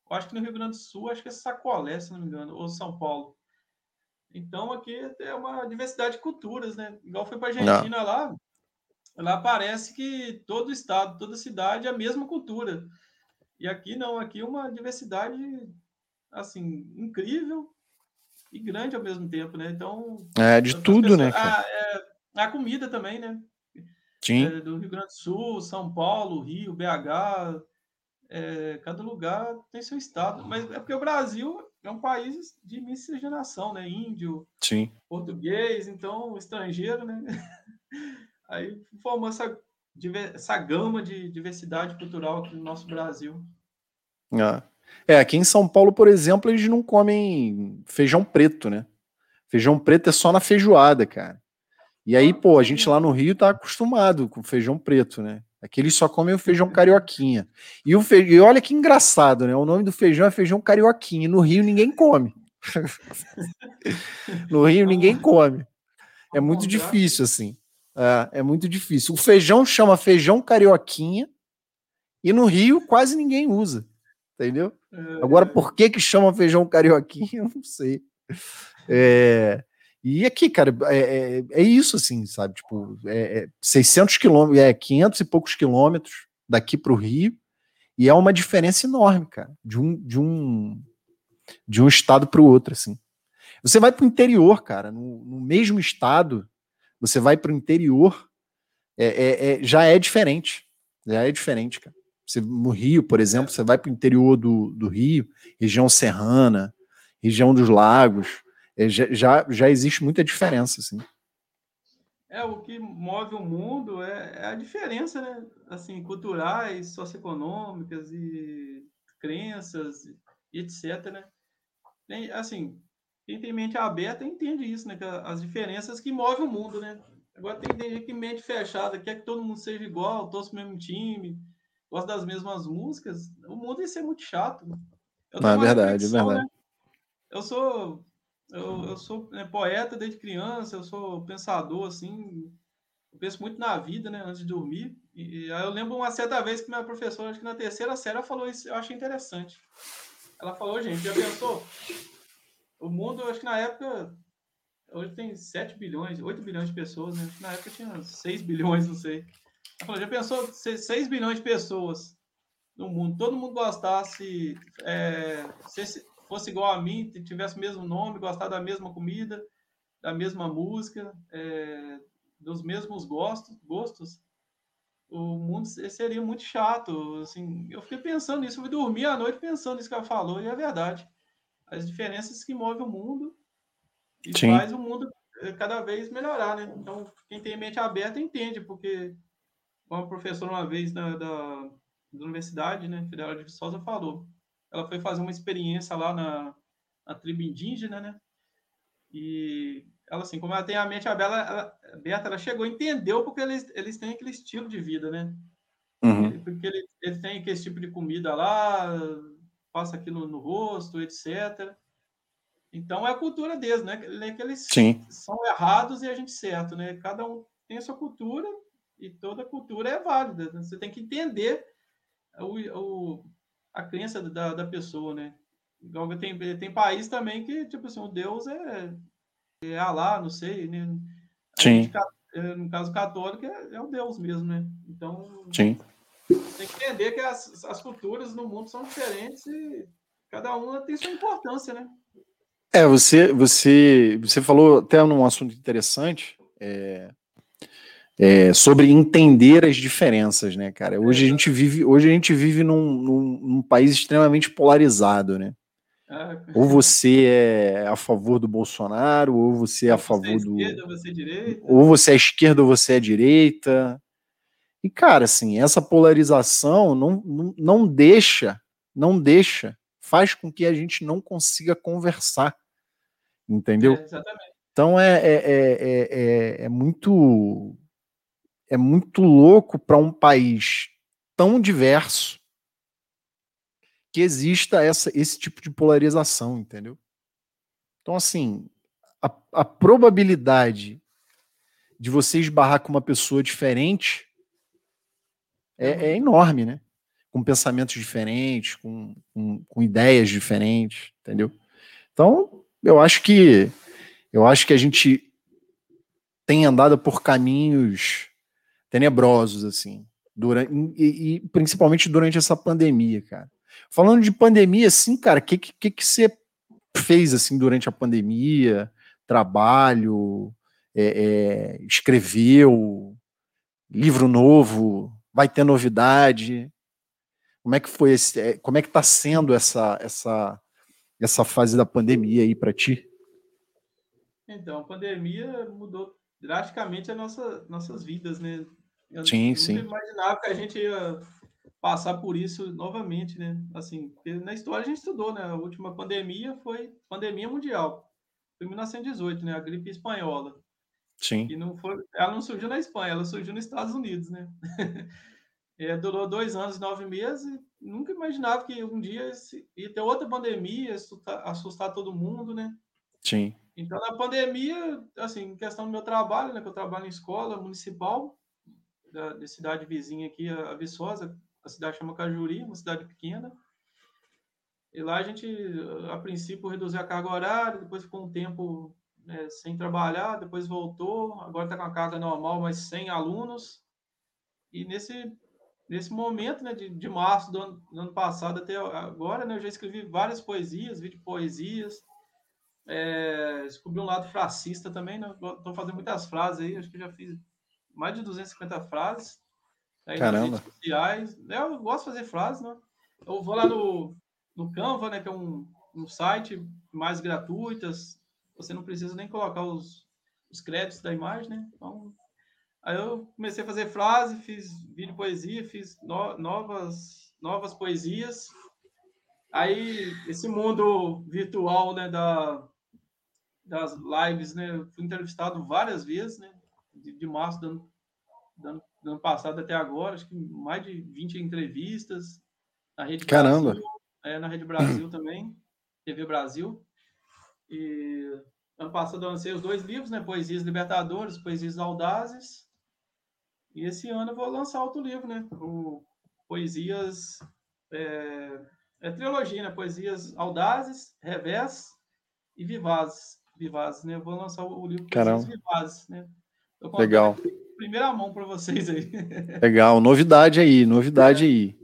Eu acho que no Rio Grande do Sul, acho que é sacolé, se não me engano, ou São Paulo. Então aqui é uma diversidade de culturas, né? Igual foi para Argentina não. lá, lá parece que todo estado, toda cidade é a mesma cultura. E aqui não, aqui é uma diversidade assim incrível e grande ao mesmo tempo, né? Então é de tudo, né, pessoas, né? A, é, a comida também, né? Sim. É, do Rio Grande do Sul, São Paulo, Rio, BH, é, cada lugar tem seu estado, mas é porque o Brasil é um país de miscigenação, né? Índio, Sim. português, então estrangeiro, né? Aí formou essa, essa gama de diversidade cultural aqui no nosso Brasil. Ah. É, aqui em São Paulo, por exemplo, eles não comem feijão preto, né? Feijão preto é só na feijoada, cara. E aí, pô, a gente lá no Rio tá acostumado com feijão preto, né? Aqui eles só comem o feijão carioquinha. E, o fe... e olha que engraçado, né? O nome do feijão é feijão carioquinha. No Rio ninguém come. no Rio ninguém come. É muito difícil, assim. É, é muito difícil. O feijão chama feijão carioquinha e no Rio quase ninguém usa. Entendeu? Agora, por que que chama feijão carioquinha? Eu não sei. É, e aqui, cara, é, é, é isso, assim, sabe? Tipo, é, é 600 quilômetros, é 500 e poucos quilômetros daqui para o Rio, e é uma diferença enorme, cara, de um, de um, de um estado para o outro, assim. Você vai para o interior, cara, no, no, mesmo estado, você vai para o interior, é, é, é, já é diferente, já é diferente, cara. Você, no Rio, por exemplo, você vai para o interior do, do Rio, região serrana, região dos lagos, é, já, já existe muita diferença, assim. É, o que move o mundo é, é, a diferença, né? Assim, culturais, socioeconômicas e crenças, e etc, né? Tem, assim, quem tem mente aberta entende isso, né? As diferenças que movem o mundo, né? Agora tem, gente que mente fechada, quer que todo mundo seja igual, todos o mesmo time, gosta das mesmas músicas. O mundo ia ser muito chato. Não, é verdade, é verdade. Né? Eu sou eu, eu sou né, poeta desde criança, eu sou pensador, assim, eu penso muito na vida, né, antes de dormir. E, e aí eu lembro uma certa vez que minha professora, acho que na terceira série, ela falou isso, eu achei interessante. Ela falou, gente, já pensou? O mundo, acho que na época, hoje tem 7 bilhões, 8 bilhões de pessoas, né? Na época tinha 6 bilhões, não sei. Já pensou 6 bilhões de pessoas no mundo, todo mundo gostasse, é, fosse igual a mim, tivesse o mesmo nome, gostar da mesma comida, da mesma música, é, dos mesmos gostos, gostos, o mundo seria muito chato. Assim, eu fiquei pensando nisso, eu fui dormir à noite pensando nisso que ela falou, e é verdade. As diferenças que movem o mundo e Sim. faz o mundo é, cada vez melhorar, né? Então, quem tem mente aberta entende, porque uma professora uma vez da, da, da Universidade né, Federal de Viçosa falou, ela foi fazer uma experiência lá na, na tribo indígena, né? E ela, assim, como ela tem a mente aberta, ela, aberta, ela chegou, entendeu porque eles, eles têm aquele estilo de vida, né? Uhum. Porque eles, eles têm aquele tipo de comida lá, passa aquilo no rosto, etc. Então é a cultura deles, né? Que eles Sim. são errados e a gente certo, né? Cada um tem a sua cultura e toda cultura é válida. Né? Você tem que entender o, o, a crença da, da pessoa, né? Tem, tem país também que, tipo assim, o Deus é, é Alá, não sei, né? Sim. Gente, é, no caso católico, é, é o Deus mesmo, né? Então, Sim. tem que entender que as, as culturas no mundo são diferentes e cada uma tem sua importância, né? É, você, você, você falou até num assunto interessante, é, é, sobre entender as diferenças, né, cara? Hoje a gente vive, hoje a gente vive num, num, num país extremamente polarizado, né? Ah, ou você é a favor do Bolsonaro, ou você é a favor é do. É. Ou você é esquerda ou você é direita. E, cara, assim, essa polarização não, não, não deixa, não deixa, faz com que a gente não consiga conversar. Entendeu? É, exatamente. Então é, é, é, é, é muito é muito louco para um país tão diverso que exista essa, esse tipo de polarização, entendeu? Então, assim, a, a probabilidade de você esbarrar com uma pessoa diferente é, é enorme, né? Com pensamentos diferentes, com, com, com ideias diferentes, entendeu? Então, eu acho que eu acho que a gente tem andado por caminhos tenebrosos, assim, durante, e, e principalmente durante essa pandemia, cara. Falando de pandemia, assim, cara, o que, que, que você fez assim durante a pandemia? Trabalho, é, é, escreveu, livro novo, vai ter novidade. Como é que foi esse, é, como é que está sendo essa essa essa fase da pandemia aí para ti? Então, a pandemia mudou drasticamente as nossa, nossas vidas, né? Eu sim, não sim. imaginava que a gente ia passar por isso novamente, né? Assim, na história a gente estudou, né? A última pandemia foi pandemia mundial, foi 1918, né? A gripe espanhola. Sim. E não foi, ela não surgiu na Espanha, ela surgiu nos Estados Unidos, né? é, durou dois anos, nove meses. E nunca imaginava que um dia ia ter outra pandemia, assustar, assustar todo mundo, né? Sim. Então, na pandemia, assim, questão do meu trabalho, né? Que eu trabalho em escola municipal da, da cidade vizinha aqui, a Viçosa, a cidade chama Cajuri, uma cidade pequena. E lá a gente, a princípio, reduziu a carga horária, depois ficou um tempo né, sem trabalhar, depois voltou, agora está com a carga normal, mas sem alunos. E nesse, nesse momento, né, de, de março do ano, do ano passado até agora, né, eu já escrevi várias poesias, vídeo poesias, é, descobri um lado frasista também, né, estou fazendo muitas frases aí, acho que já fiz mais de 250 frases. Aí Caramba. Nas redes sociais. Eu gosto de fazer frases, né? Eu vou lá no, no Canva, né, que é um, um site mais gratuitas. Você não precisa nem colocar os, os créditos da imagem, né? Então, aí eu comecei a fazer frase, fiz vídeo poesia, fiz no, novas, novas poesias. Aí, esse mundo virtual, né, da, das lives, né, eu fui entrevistado várias vezes, né, de, de março do ano, do ano do ano passado até agora, acho que mais de 20 entrevistas na Rede Caramba. Brasil, é, na Rede Brasil também, TV Brasil. E ano passado eu lancei os dois livros, né? Poesias Libertadores, Poesias Audazes. E esse ano eu vou lançar outro livro, né? O Poesias. É, é trilogia, né? Poesias Audazes, Revés e Vivazes. Vivazes, né? Eu vou lançar o livro Poesias Caramba. Vivazes, né? Legal. Primeira mão para vocês aí. Legal, novidade aí, novidade é. aí.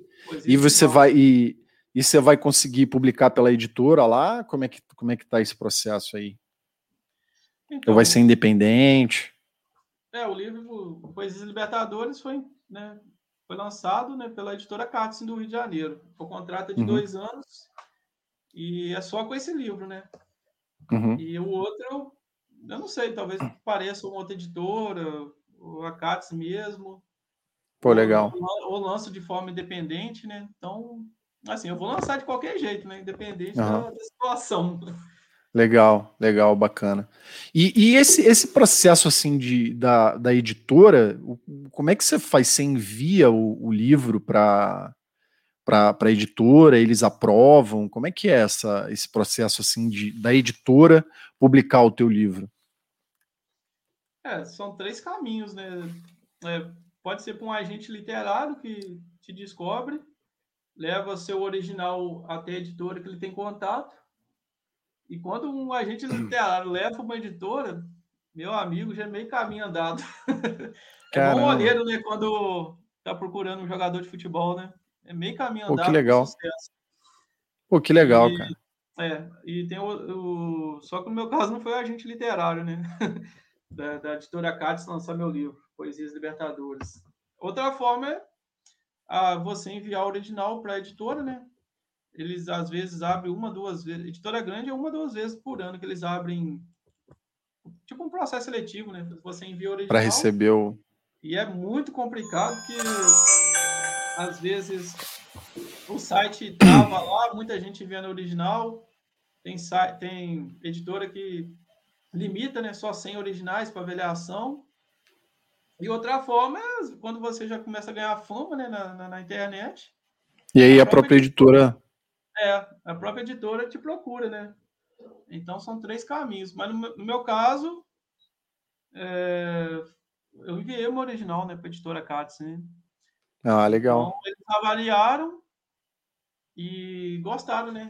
e você vai e, e você vai conseguir publicar pela editora lá? Como é que como é que tá esse processo aí? Então, Ou vai ser independente? É, o livro Poesias Libertadores foi, né, foi lançado né, pela editora Cátia do Rio de Janeiro. O contrato é de uhum. dois anos e é só com esse livro, né? Uhum. E o outro, eu, não sei, talvez pareça uma outra editora, o Acats mesmo. Pô, legal. Ou, ou lanço de forma independente, né? Então, assim, eu vou lançar de qualquer jeito, né? Independente uhum. da, da, situação. Legal, legal, bacana. E, e, esse, esse processo assim de, da, da editora, como é que você faz? Você envia o, o livro para para a editora, eles aprovam? Como é que é essa, esse processo assim de, da editora publicar o teu livro? É, são três caminhos, né? É, pode ser para um agente literário que te descobre, leva seu original até a editora que ele tem contato. E quando um agente literário leva uma editora, meu amigo, já é meio caminho andado. é um olheiro, né? Quando tá procurando um jogador de futebol, né? É meio caminho andado. Pô, que legal. Pô, que legal, e, cara. É, e tem o, o, Só que no meu caso não foi agente literário, né? da, da editora Cádiz lançar meu livro, Poesias Libertadores. Outra forma é a você enviar o original para a editora, né? Eles às vezes abrem uma, duas vezes. Editora grande é uma, duas vezes por ano que eles abrem. Tipo um processo seletivo, né? Você envia o original. Para receber o. E é muito complicado, porque às vezes o site tava lá, muita gente enviando o original. Tem, tem editora que limita né, só 100 originais para avaliação. E outra forma é quando você já começa a ganhar fama né, na, na, na internet. E aí a, a própria, própria editora, editora. É, a própria editora te procura, né? Então são três caminhos. Mas no, no meu caso, é, eu enviei uma original né, para a editora Katz, né? Ah, legal. Então, eles avaliaram e gostaram, né?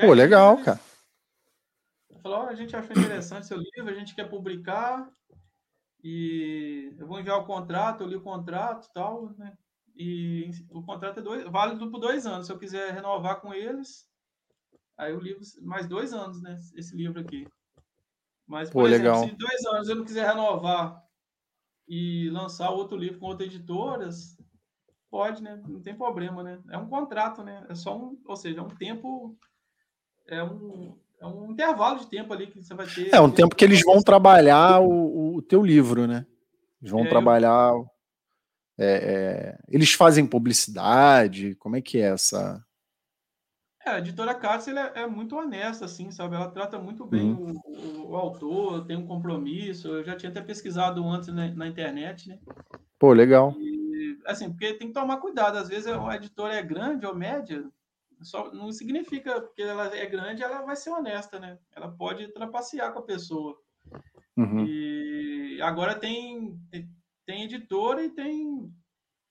Pô, legal, eles... cara. Falou, a gente achou interessante seu livro, a gente quer publicar e eu vou enviar o contrato, eu li o contrato e tal, né? E o contrato é dois, válido por dois anos. Se eu quiser renovar com eles, aí o livro mais dois anos, né? Esse livro aqui. Mas, por Pô, exemplo, legal. se em dois anos eu não quiser renovar e lançar outro livro com outras editoras, pode, né? Não tem problema, né? É um contrato, né? É só um, ou seja, é um tempo, é um, é um intervalo de tempo ali que você vai ter. É um tempo que eles vão trabalhar o, o teu livro, né? Eles vão é, trabalhar. Eu... É, é... Eles fazem publicidade? Como é que é essa? É, a editora Cárcel é, é, muito honesta, assim, sabe? Ela trata muito bem uhum. o, o, autor, tem um compromisso. Eu já tinha até pesquisado antes na, na internet, né? Pô, legal. E, assim, porque tem que tomar cuidado. Às vezes a editora é grande ou média, só não significa porque ela é grande, ela vai ser honesta, né? Ela pode trapacear com a pessoa. Uhum. E agora tem, tem editora e tem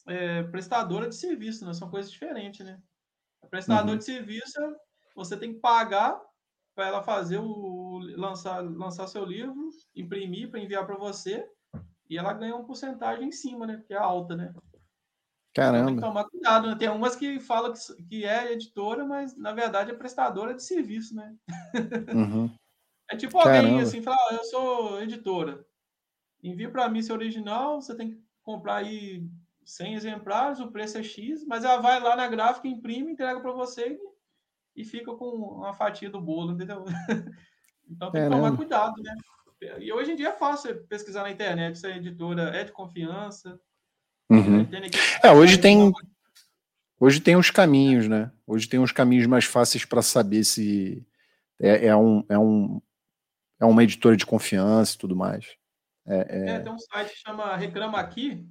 é, prestadora de serviço, né? São coisas diferentes, né? prestador uhum. de serviço, você tem que pagar para ela fazer o lançar, lançar seu livro, imprimir para enviar para você, e ela ganha uma porcentagem em cima, né? Que é alta, né? Caramba. Então tem que tomar cuidado, né? Tem umas que falam que, que é editora, mas na verdade é prestadora de serviço, né? Uhum. É tipo alguém Caramba. assim, fala, ah, eu sou editora. Envia para mim seu original, você tem que comprar aí 100 exemplares, o preço é X, mas ela vai lá na gráfica, imprime, entrega para você e, e, fica com uma fatia do bolo, entendeu? então tem que tomar cuidado, né? E hoje em dia é fácil pesquisar na internet se a editora é de confiança. Uhum. É, hoje tem hoje tem os caminhos, né? Hoje tem uns caminhos mais fáceis para saber se é, é, um, é, um, é uma editora de confiança e tudo mais. É, é... é, tem um site que chama Reclama Aqui,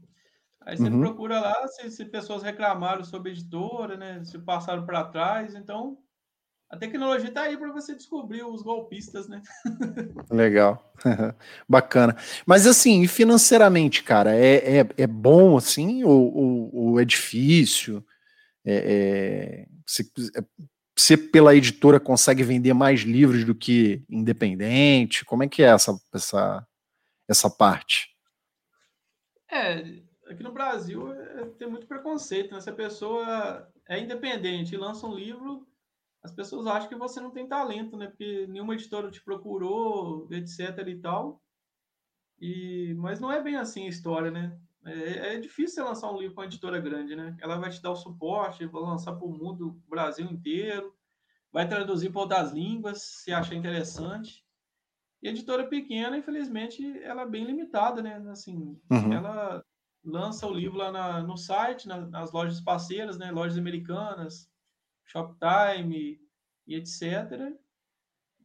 Aí você uhum. procura lá se, se, pessoas reclamaram sobre a editora, né? Se passaram para trás. Então, a tecnologia está aí para você descobrir os golpistas, né? Legal. Bacana. Mas assim, financeiramente, cara, é, é, é bom assim ou, ou, ou é difícil? É, é, se, você pela editora consegue vender mais livros do que independente? Como é que é essa, essa, essa parte? É, aqui no Brasil é, tem muito preconceito, né? Se a pessoa é independente e lança um livro, as pessoas acham que você não tem talento, né? Porque nenhuma editora te procurou, etc e tal. E, mas não é bem assim a história, né? É, é difícil você lançar um livro com uma editora grande, né? Ela vai te dar o suporte, vai lançar para o mundo, Brasil inteiro, vai traduzir para outras línguas, se achar interessante. E a editora pequena, infelizmente, ela é bem limitada, né? Assim, uhum. ela lança o livro lá na, no site, na, nas lojas parceiras, né, lojas americanas, Shoptime e etc.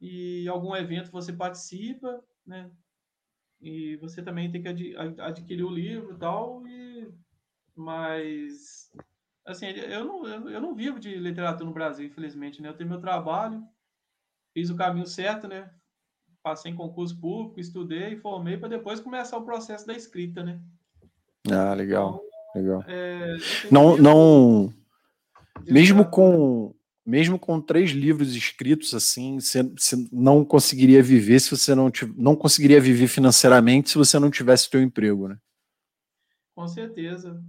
E algum evento você participa, né? E você também tem que ad, adquirir o livro e tal. E, mas, assim, eu não, eu não vivo de literatura no Brasil, infelizmente, né? Eu tenho meu trabalho, fiz o caminho certo, né? Passei em concurso público, estudei, formei para depois começar o processo da escrita, né? Ah, legal, então, legal. É, não, não, mesmo com mesmo com três livros escritos assim, você, você não conseguiria viver se você não não conseguiria viver financeiramente se você não tivesse teu emprego, né? Com certeza.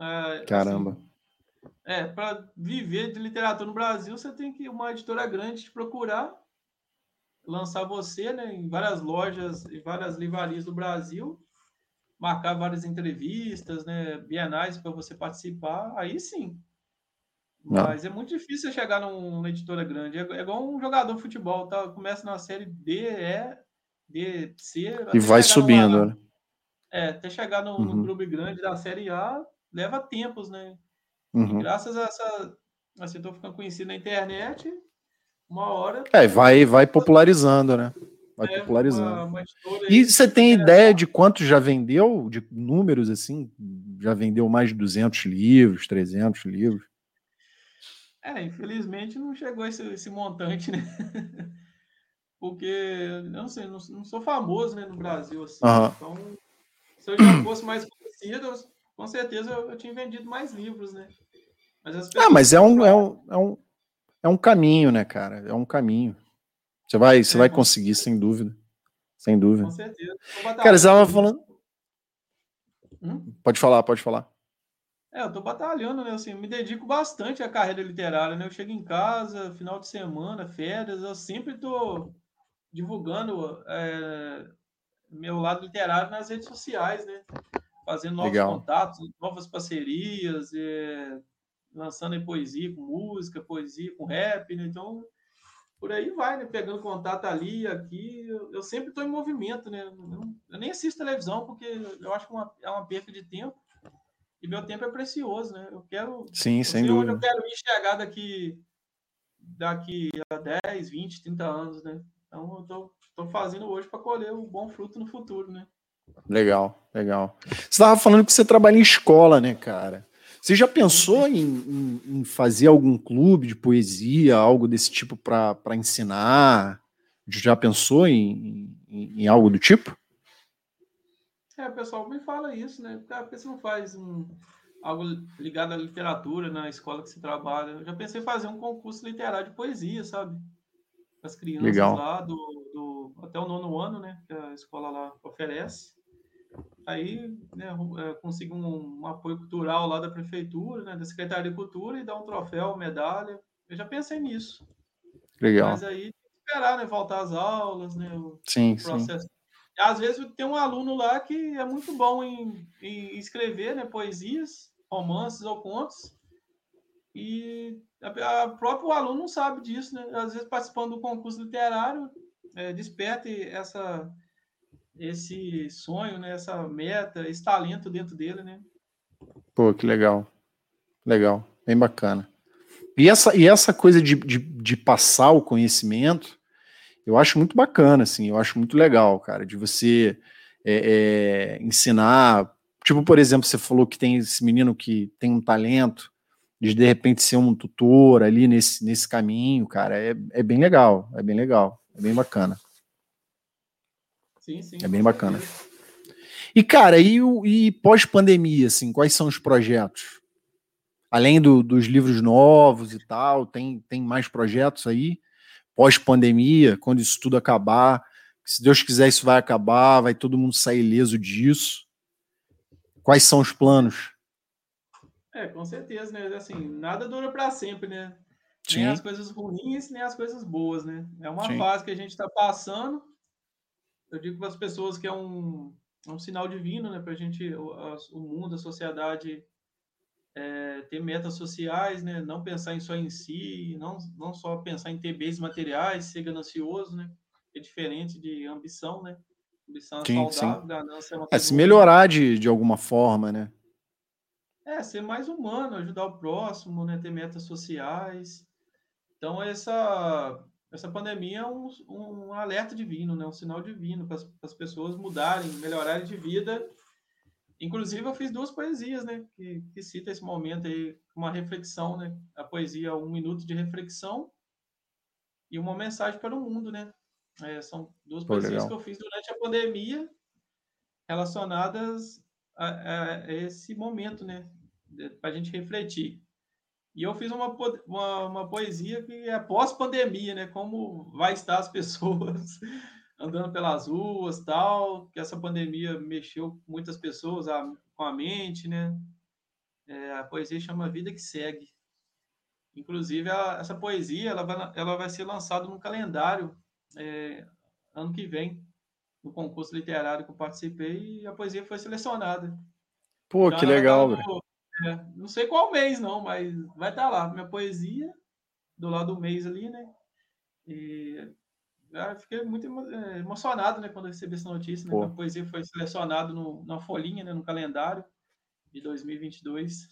É, Caramba. Assim, é, para viver de literatura no Brasil, você tem que uma editora grande te procurar, lançar você, né, em várias lojas, em várias livrarias do Brasil marcar várias entrevistas, né, bienais para você participar, aí sim. Mas Não. é muito difícil chegar numa editora grande. É, é igual um jogador de futebol, tá? Começa na série D, E, D, C. E vai subindo, numa, né? É, até chegar no, uhum. no, clube grande da série A, leva tempos, né? Uhum. Graças a essa. Assim, tô ficando conhecido na internet, uma hora. É, vai, vai popularizando, né? Vai é, popularizando. Uma, uma e você tem ideia de quanto já vendeu, de números assim? Já vendeu mais de 200 livros, 300 livros? É, infelizmente não chegou esse, esse montante, né? Porque, eu não sei, não, não, sou famoso né, no Brasil, assim. Uhum. Então, se eu já fosse mais conhecido, com certeza eu, eu tinha vendido mais livros, né? Mas ah, mas é um, é, um, é, um, é um caminho, né, cara? É um caminho. Você vai, você é, vai conseguir, sem dúvida. Sem dúvida. Com certeza. Cara, você estava falando. Hum? Pode falar, pode falar. É, eu tô batalhando, né? Assim, me dedico bastante à carreira literária, né? Eu chego em casa, final de semana, férias, eu sempre tô divulgando é, meu lado literário nas redes sociais, né? Fazendo novos Legal. contatos, novas parcerias, é, lançando em poesia com música, poesia com rap, né? Então, por aí vai, né? Pegando contato ali, aqui. Eu, eu sempre estou em movimento, né? Eu, eu, nem assisto televisão porque eu acho que uma, é uma perca de tempo. E meu tempo é precioso, né? Eu quero. Sim, sem dúvida. eu quero me enxergar daqui, daqui a 10, 20, 30 anos, né? Então, eu tô, tô fazendo hoje para colher o um bom fruto no futuro, né? Legal, legal. Você estava falando que você trabalha em escola, né, cara? Você já pensou em, em, em fazer algum clube de poesia, algo desse tipo para ensinar? Já pensou em, em, em algo do tipo? É, o pessoal me fala isso, né? Por que você não faz um, algo ligado à literatura na escola que você trabalha? Eu já pensei em fazer um concurso literário de poesia, sabe? As crianças Legal. lá do, do, até o nono ano, né? Que a escola lá oferece. Aí, né, é, consigo um, um, apoio cultural lá da prefeitura, né, da Secretaria de Cultura e dar um troféu, medalha. Eu já pensei nisso. Legal. Mas aí esperar, né? Voltar às aulas, né? O, sim, processo sim às vezes tem um aluno lá que é muito bom em, em escrever né, poesias, romances ou contos, e a, a próprio aluno não sabe disso, né? Às vezes participando do concurso literário, é, desperte essa, esse sonho, né? essa meta, esse talento dentro dele, né? Pô, que legal. Legal, bem bacana. E essa, e essa coisa de, de, de passar o conhecimento, eu acho muito bacana, assim, eu acho muito legal, cara, de você é, é, ensinar. Tipo, por exemplo, você falou que tem esse menino que tem um talento, de de repente ser um tutor ali nesse, nesse caminho, cara, é, é bem legal, é bem legal, é bem bacana. Sim, sim. É bem bacana. E, cara, e, e pós-pandemia, assim, quais são os projetos? Além do, dos livros novos e tal, tem, tem mais projetos aí? Pós-pandemia, quando isso tudo acabar. Se Deus quiser, isso vai acabar, vai todo mundo sair ileso disso. Quais são os planos? É, com certeza, né? Assim, nada dura para sempre, né? Sim. Nem as coisas ruins, nem as coisas boas, né? É uma Sim. fase que a gente está passando. Eu digo para as pessoas que é um, é um sinal divino, né? Para a gente, o, o mundo, a sociedade é, ter metas sociais, né? Não pensar em só em si, não, não só pensar em ter bens materiais, ser ganancioso, né? É diferente de ambição, né? Ambição é sim, saudável, sim. ganância é uma É se melhorar de, de alguma forma, né? É, ser mais humano, ajudar o próximo, né? Ter metas sociais. Então, essa, essa pandemia é um, um alerta divino, né? Um sinal divino para as pessoas mudarem, melhorarem de vida Inclusive, eu fiz duas poesias, né? Que, que cita esse momento aí, uma reflexão, né? A poesia Um Minuto de Reflexão e uma mensagem para o mundo, né? É, são duas Pô, poesias legal. que eu fiz durante a pandemia relacionadas a, a esse momento, né? Para a gente refletir. E eu fiz uma, uma, uma poesia que é pós-pandemia, né? Como vai estar as pessoas andando pelas ruas, tal, que essa pandemia mexeu com muitas pessoas a, com a mente, né? É, a poesia chama Vida que Segue. Inclusive, a, essa poesia ela vai, ela vai ser lançada no calendário é, ano que vem, no concurso literário que eu participei, e a poesia foi selecionada. Pô, então, que legal, tá no, é, Não sei qual mês, não, mas vai estar tá lá. Minha poesia, do lado do mês ali, né? E eu fiquei muito é, emocionado né, quando recebi essa notícia. Né, a poesia foi selecionada na folhinha, né, no calendário de 2022.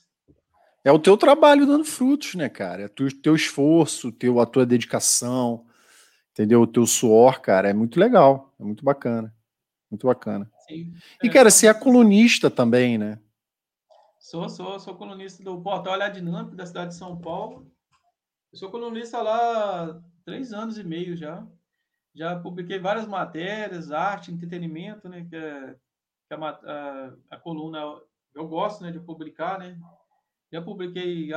É o teu trabalho dando frutos, né, cara? É o teu esforço, teu, a tua dedicação, entendeu? O teu suor, cara, é muito legal, é muito bacana. Muito bacana. Sim. E, é, cara, você é colunista também, né? Sou, sou, sou colunista do portal Olhar Dinâmico da cidade de São Paulo. Eu sou colunista lá há três anos e meio já já publiquei várias matérias, arte, entretenimento, né, que é, que a, a, a, coluna eu gosto né, de publicar, né? Já publiquei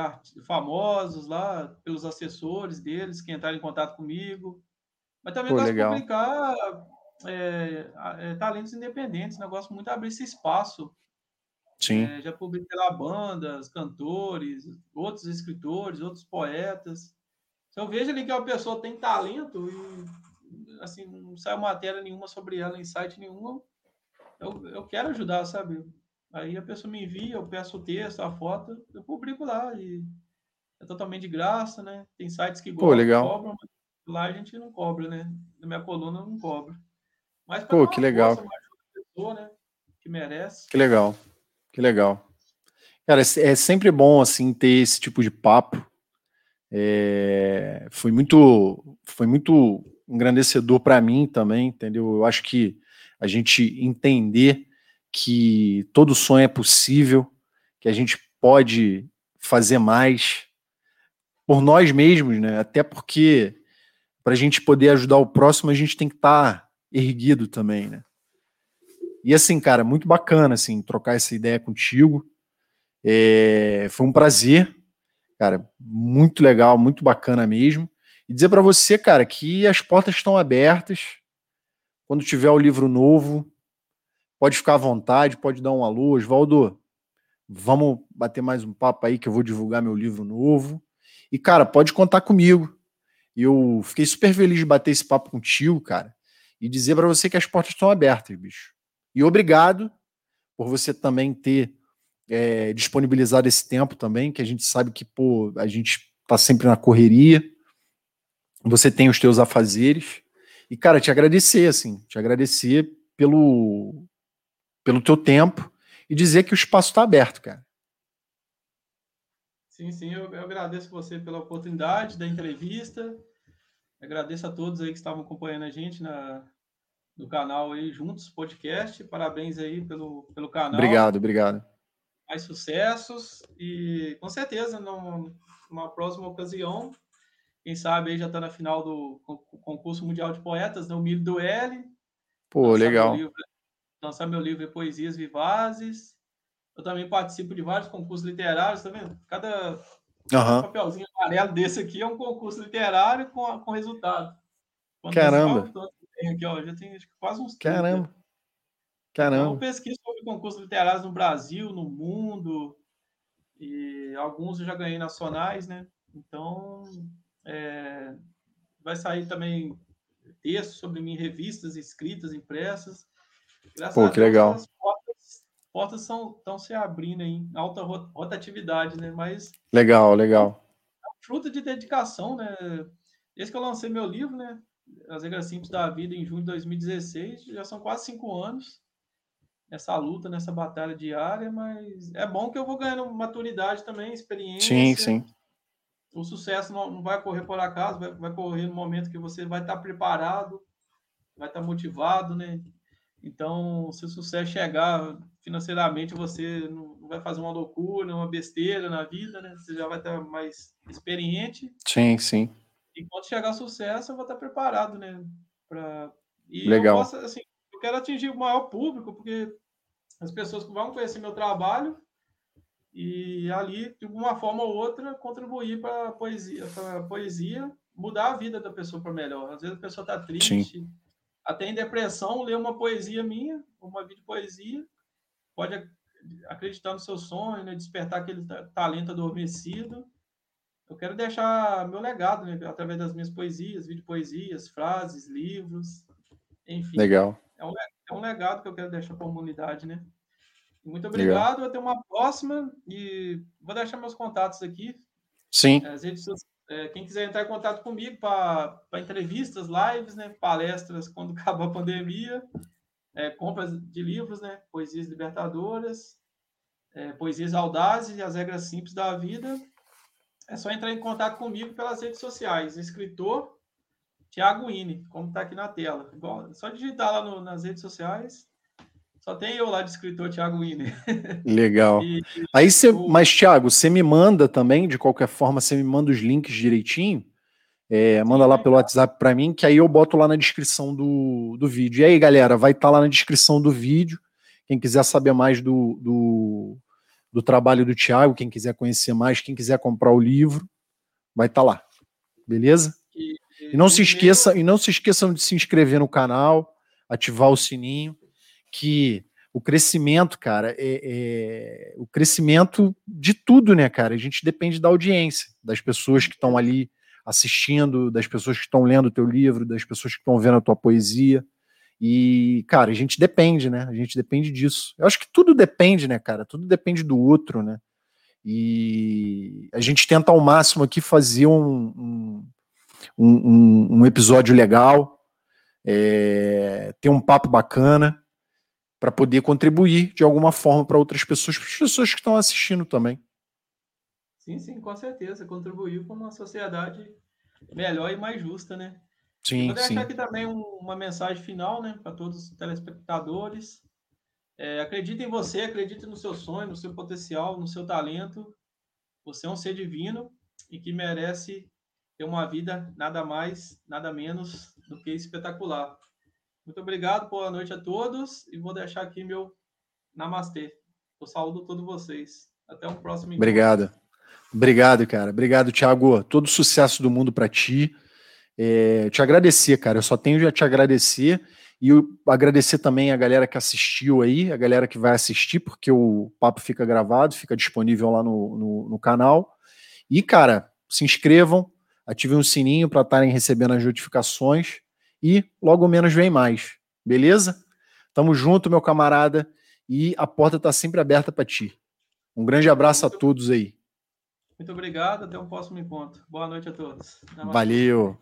famosos lá, pelos assessores deles que entraram em contato comigo. Mas também Pô, gosto legal. de publicar é, é, talentos independentes, né? Eu gosto muito de abrir esse espaço. Sim. É, já publiquei lá bandas, cantores, outros escritores, outros poetas. Se eu vejo ali que a pessoa tem talento e assim, não sai matéria nenhuma sobre ela em site nenhum, eu, eu quero ajudar, sabe? Aí a pessoa me envia, eu peço o texto, a foto, eu publico lá e é totalmente de graça, né? Tem sites que Pô, legal. cobram, mas lá a gente não cobra, né? Na minha coluna não cobra. Mas Pô, que legal. Força, pessoa, né? Que merece. Que legal. Que legal. Cara, é, é sempre bom assim ter esse tipo de papo. É, foi muito, foi muito engrandecedor para mim também, entendeu? Eu acho que a gente entender que todo sonho é possível, que a gente pode fazer mais por nós mesmos, né? Até porque para a gente poder ajudar o próximo, a gente tem que estar tá erguido também, né? E assim, cara, muito bacana assim trocar essa ideia contigo. É, foi um prazer, cara, muito legal, muito bacana mesmo. E dizer para você, cara, que as portas estão abertas. Quando tiver o livro novo, Pode ficar à vontade, pode dar um alô. Osvaldo, vamos bater mais um papo aí que eu vou divulgar meu livro novo. E, cara, pode contar comigo. Eu fiquei super feliz de bater esse papo contigo, cara, e dizer para você que as portas estão abertas, bicho. E obrigado por você também ter é, disponibilizado esse tempo também, que a gente sabe que, pô, a gente tá sempre na correria. Você tem os teus afazeres. E, cara, te agradecer, assim, te agradecer pelo, pelo teu tempo e dizer que o espaço está aberto, cara. Sim, sim, eu, eu, agradeço você pela oportunidade da entrevista. Agradeço a todos aí que estavam acompanhando a gente na, no canal aí Juntos Podcast. Parabéns aí pelo, pelo canal. Obrigado, obrigado. Mais sucessos e com certeza numa próxima ocasião, quem sabe aí já está na final do concurso mundial de poetas, né, Milho do L. Pô, legal. Livro, lançar meu livro Poesias Vivazes. Eu também participo de vários concursos literários, tá vendo? Cada uhum. papelzinho amarelo desse aqui é um concurso literário com, com resultado. Quando Caramba! Tem aqui, ó, já tem quase uns 30. Caramba! Caramba! Então, eu pesquiso sobre concursos literários no Brasil, no mundo, e alguns eu já ganhei nacionais, né? Então, é, vai sair também textos sobre mim, revistas escritas, impressas. Graças Pô, que Deus, legal. As portas, portas estão se abrindo em alta rotatividade, né? Mas. Legal, legal. É fruto de dedicação, né? Desde que eu lancei meu livro, né? As regras simples da vida em junho de 2016, já são quase cinco anos nessa luta, nessa batalha diária, mas é bom que eu vou ganhando maturidade também, experiência. Sim, sim. O sucesso não, não vai correr por acaso, vai, vai correr no momento que você vai estar preparado, vai estar motivado, né? Então, se o sucesso chegar financeiramente, você não vai fazer uma loucura, uma besteira na vida, né? Você já vai estar mais experiente. Sim, sim. E quando chegar o sucesso, eu vou estar preparado, né? Pra... E Legal. Eu, posso, assim, eu quero atingir o maior público, porque as pessoas vão conhecer meu trabalho e ali, de uma forma ou outra, contribuir para a poesia, para poesia, mudar a vida da pessoa para melhor. Às vezes a pessoa está triste. Sim até em depressão, ler uma poesia minha, uma vídeo poesia, pode acreditar no seu sonho, né? despertar aquele talento adormecido. Eu quero deixar meu legado, né? através das minhas poesias, vídeo poesias, frases, livros, enfim. Legal. É um, é um legado que eu quero deixar para a comunidade, né? Muito obrigado, até uma próxima e vou deixar meus contatos aqui. Sim. As redes, é, quem quiser entrar em contato comigo para entrevistas, lives, né, palestras quando acabar a pandemia, é, compras de livros, né, poesias libertadoras, é, poesias audazes e as regras simples da vida, é só entrar em contato comigo pelas redes sociais. Escritor Tiago Ine, como está aqui na tela. Igual, só digitar lá no, nas redes sociais só tem eu lá de escritor, Thiago Wiener. Legal. e, Aí você, o... mas Thiago, você me manda também, de qualquer forma, você me manda os links direitinho. É, manda lá pelo WhatsApp para mim, que aí eu boto lá na descrição do, do vídeo. E aí, galera, vai estar tá lá na descrição do vídeo. Quem quiser saber mais do, do, do trabalho do Tiago, quem quiser conhecer mais, quem quiser comprar o livro, vai estar tá lá. Beleza? E, e, e não se esqueça, e não se esqueçam de se inscrever no canal, ativar o sininho, que o crescimento, cara, é, é, o crescimento de tudo, né, cara? A gente depende da audiência, das pessoas que estão ali assistindo, das pessoas que estão lendo o teu livro, das pessoas que estão vendo a tua poesia. E, cara, a gente depende, né? A gente depende disso. Eu acho que tudo depende, né, cara? Tudo depende do outro, né? E a gente tenta ao máximo aqui fazer um, um, um, um episódio legal, é, ter um papo bacana para poder contribuir de alguma forma para outras pessoas, para as pessoas que estão assistindo também. Sim, sim, com certeza. Contribuir para uma sociedade melhor e mais justa, né? Sim, Vou deixar aqui também um, uma mensagem final, né, para todos os telespectadores. É, acredite em você, acredite no seu sonho, no seu potencial, no seu talento. Você é um ser divino e que merece ter uma vida nada mais, nada menos do que espetacular. Muito obrigado, boa noite a todos e vou deixar aqui meu namastê. Eu saúdo todos vocês. Até o próximo encontro. Obrigado. Obrigado, cara. Obrigado, Thiago. Todo sucesso do mundo para ti. É, te agradecer, cara. Eu só tenho a te agradecer e agradecer também a galera que assistiu aí, a galera que vai assistir, porque o papo fica gravado, fica disponível lá no, no, no canal. E, cara, se inscrevam, ativem o sininho para estarem recebendo as notificações e logo menos vem mais. Beleza? Tamo junto, meu camarada, e a porta está sempre aberta para ti. Um grande abraço a todos aí. Muito obrigado, até o próximo encontro. Boa noite a todos. Valeu.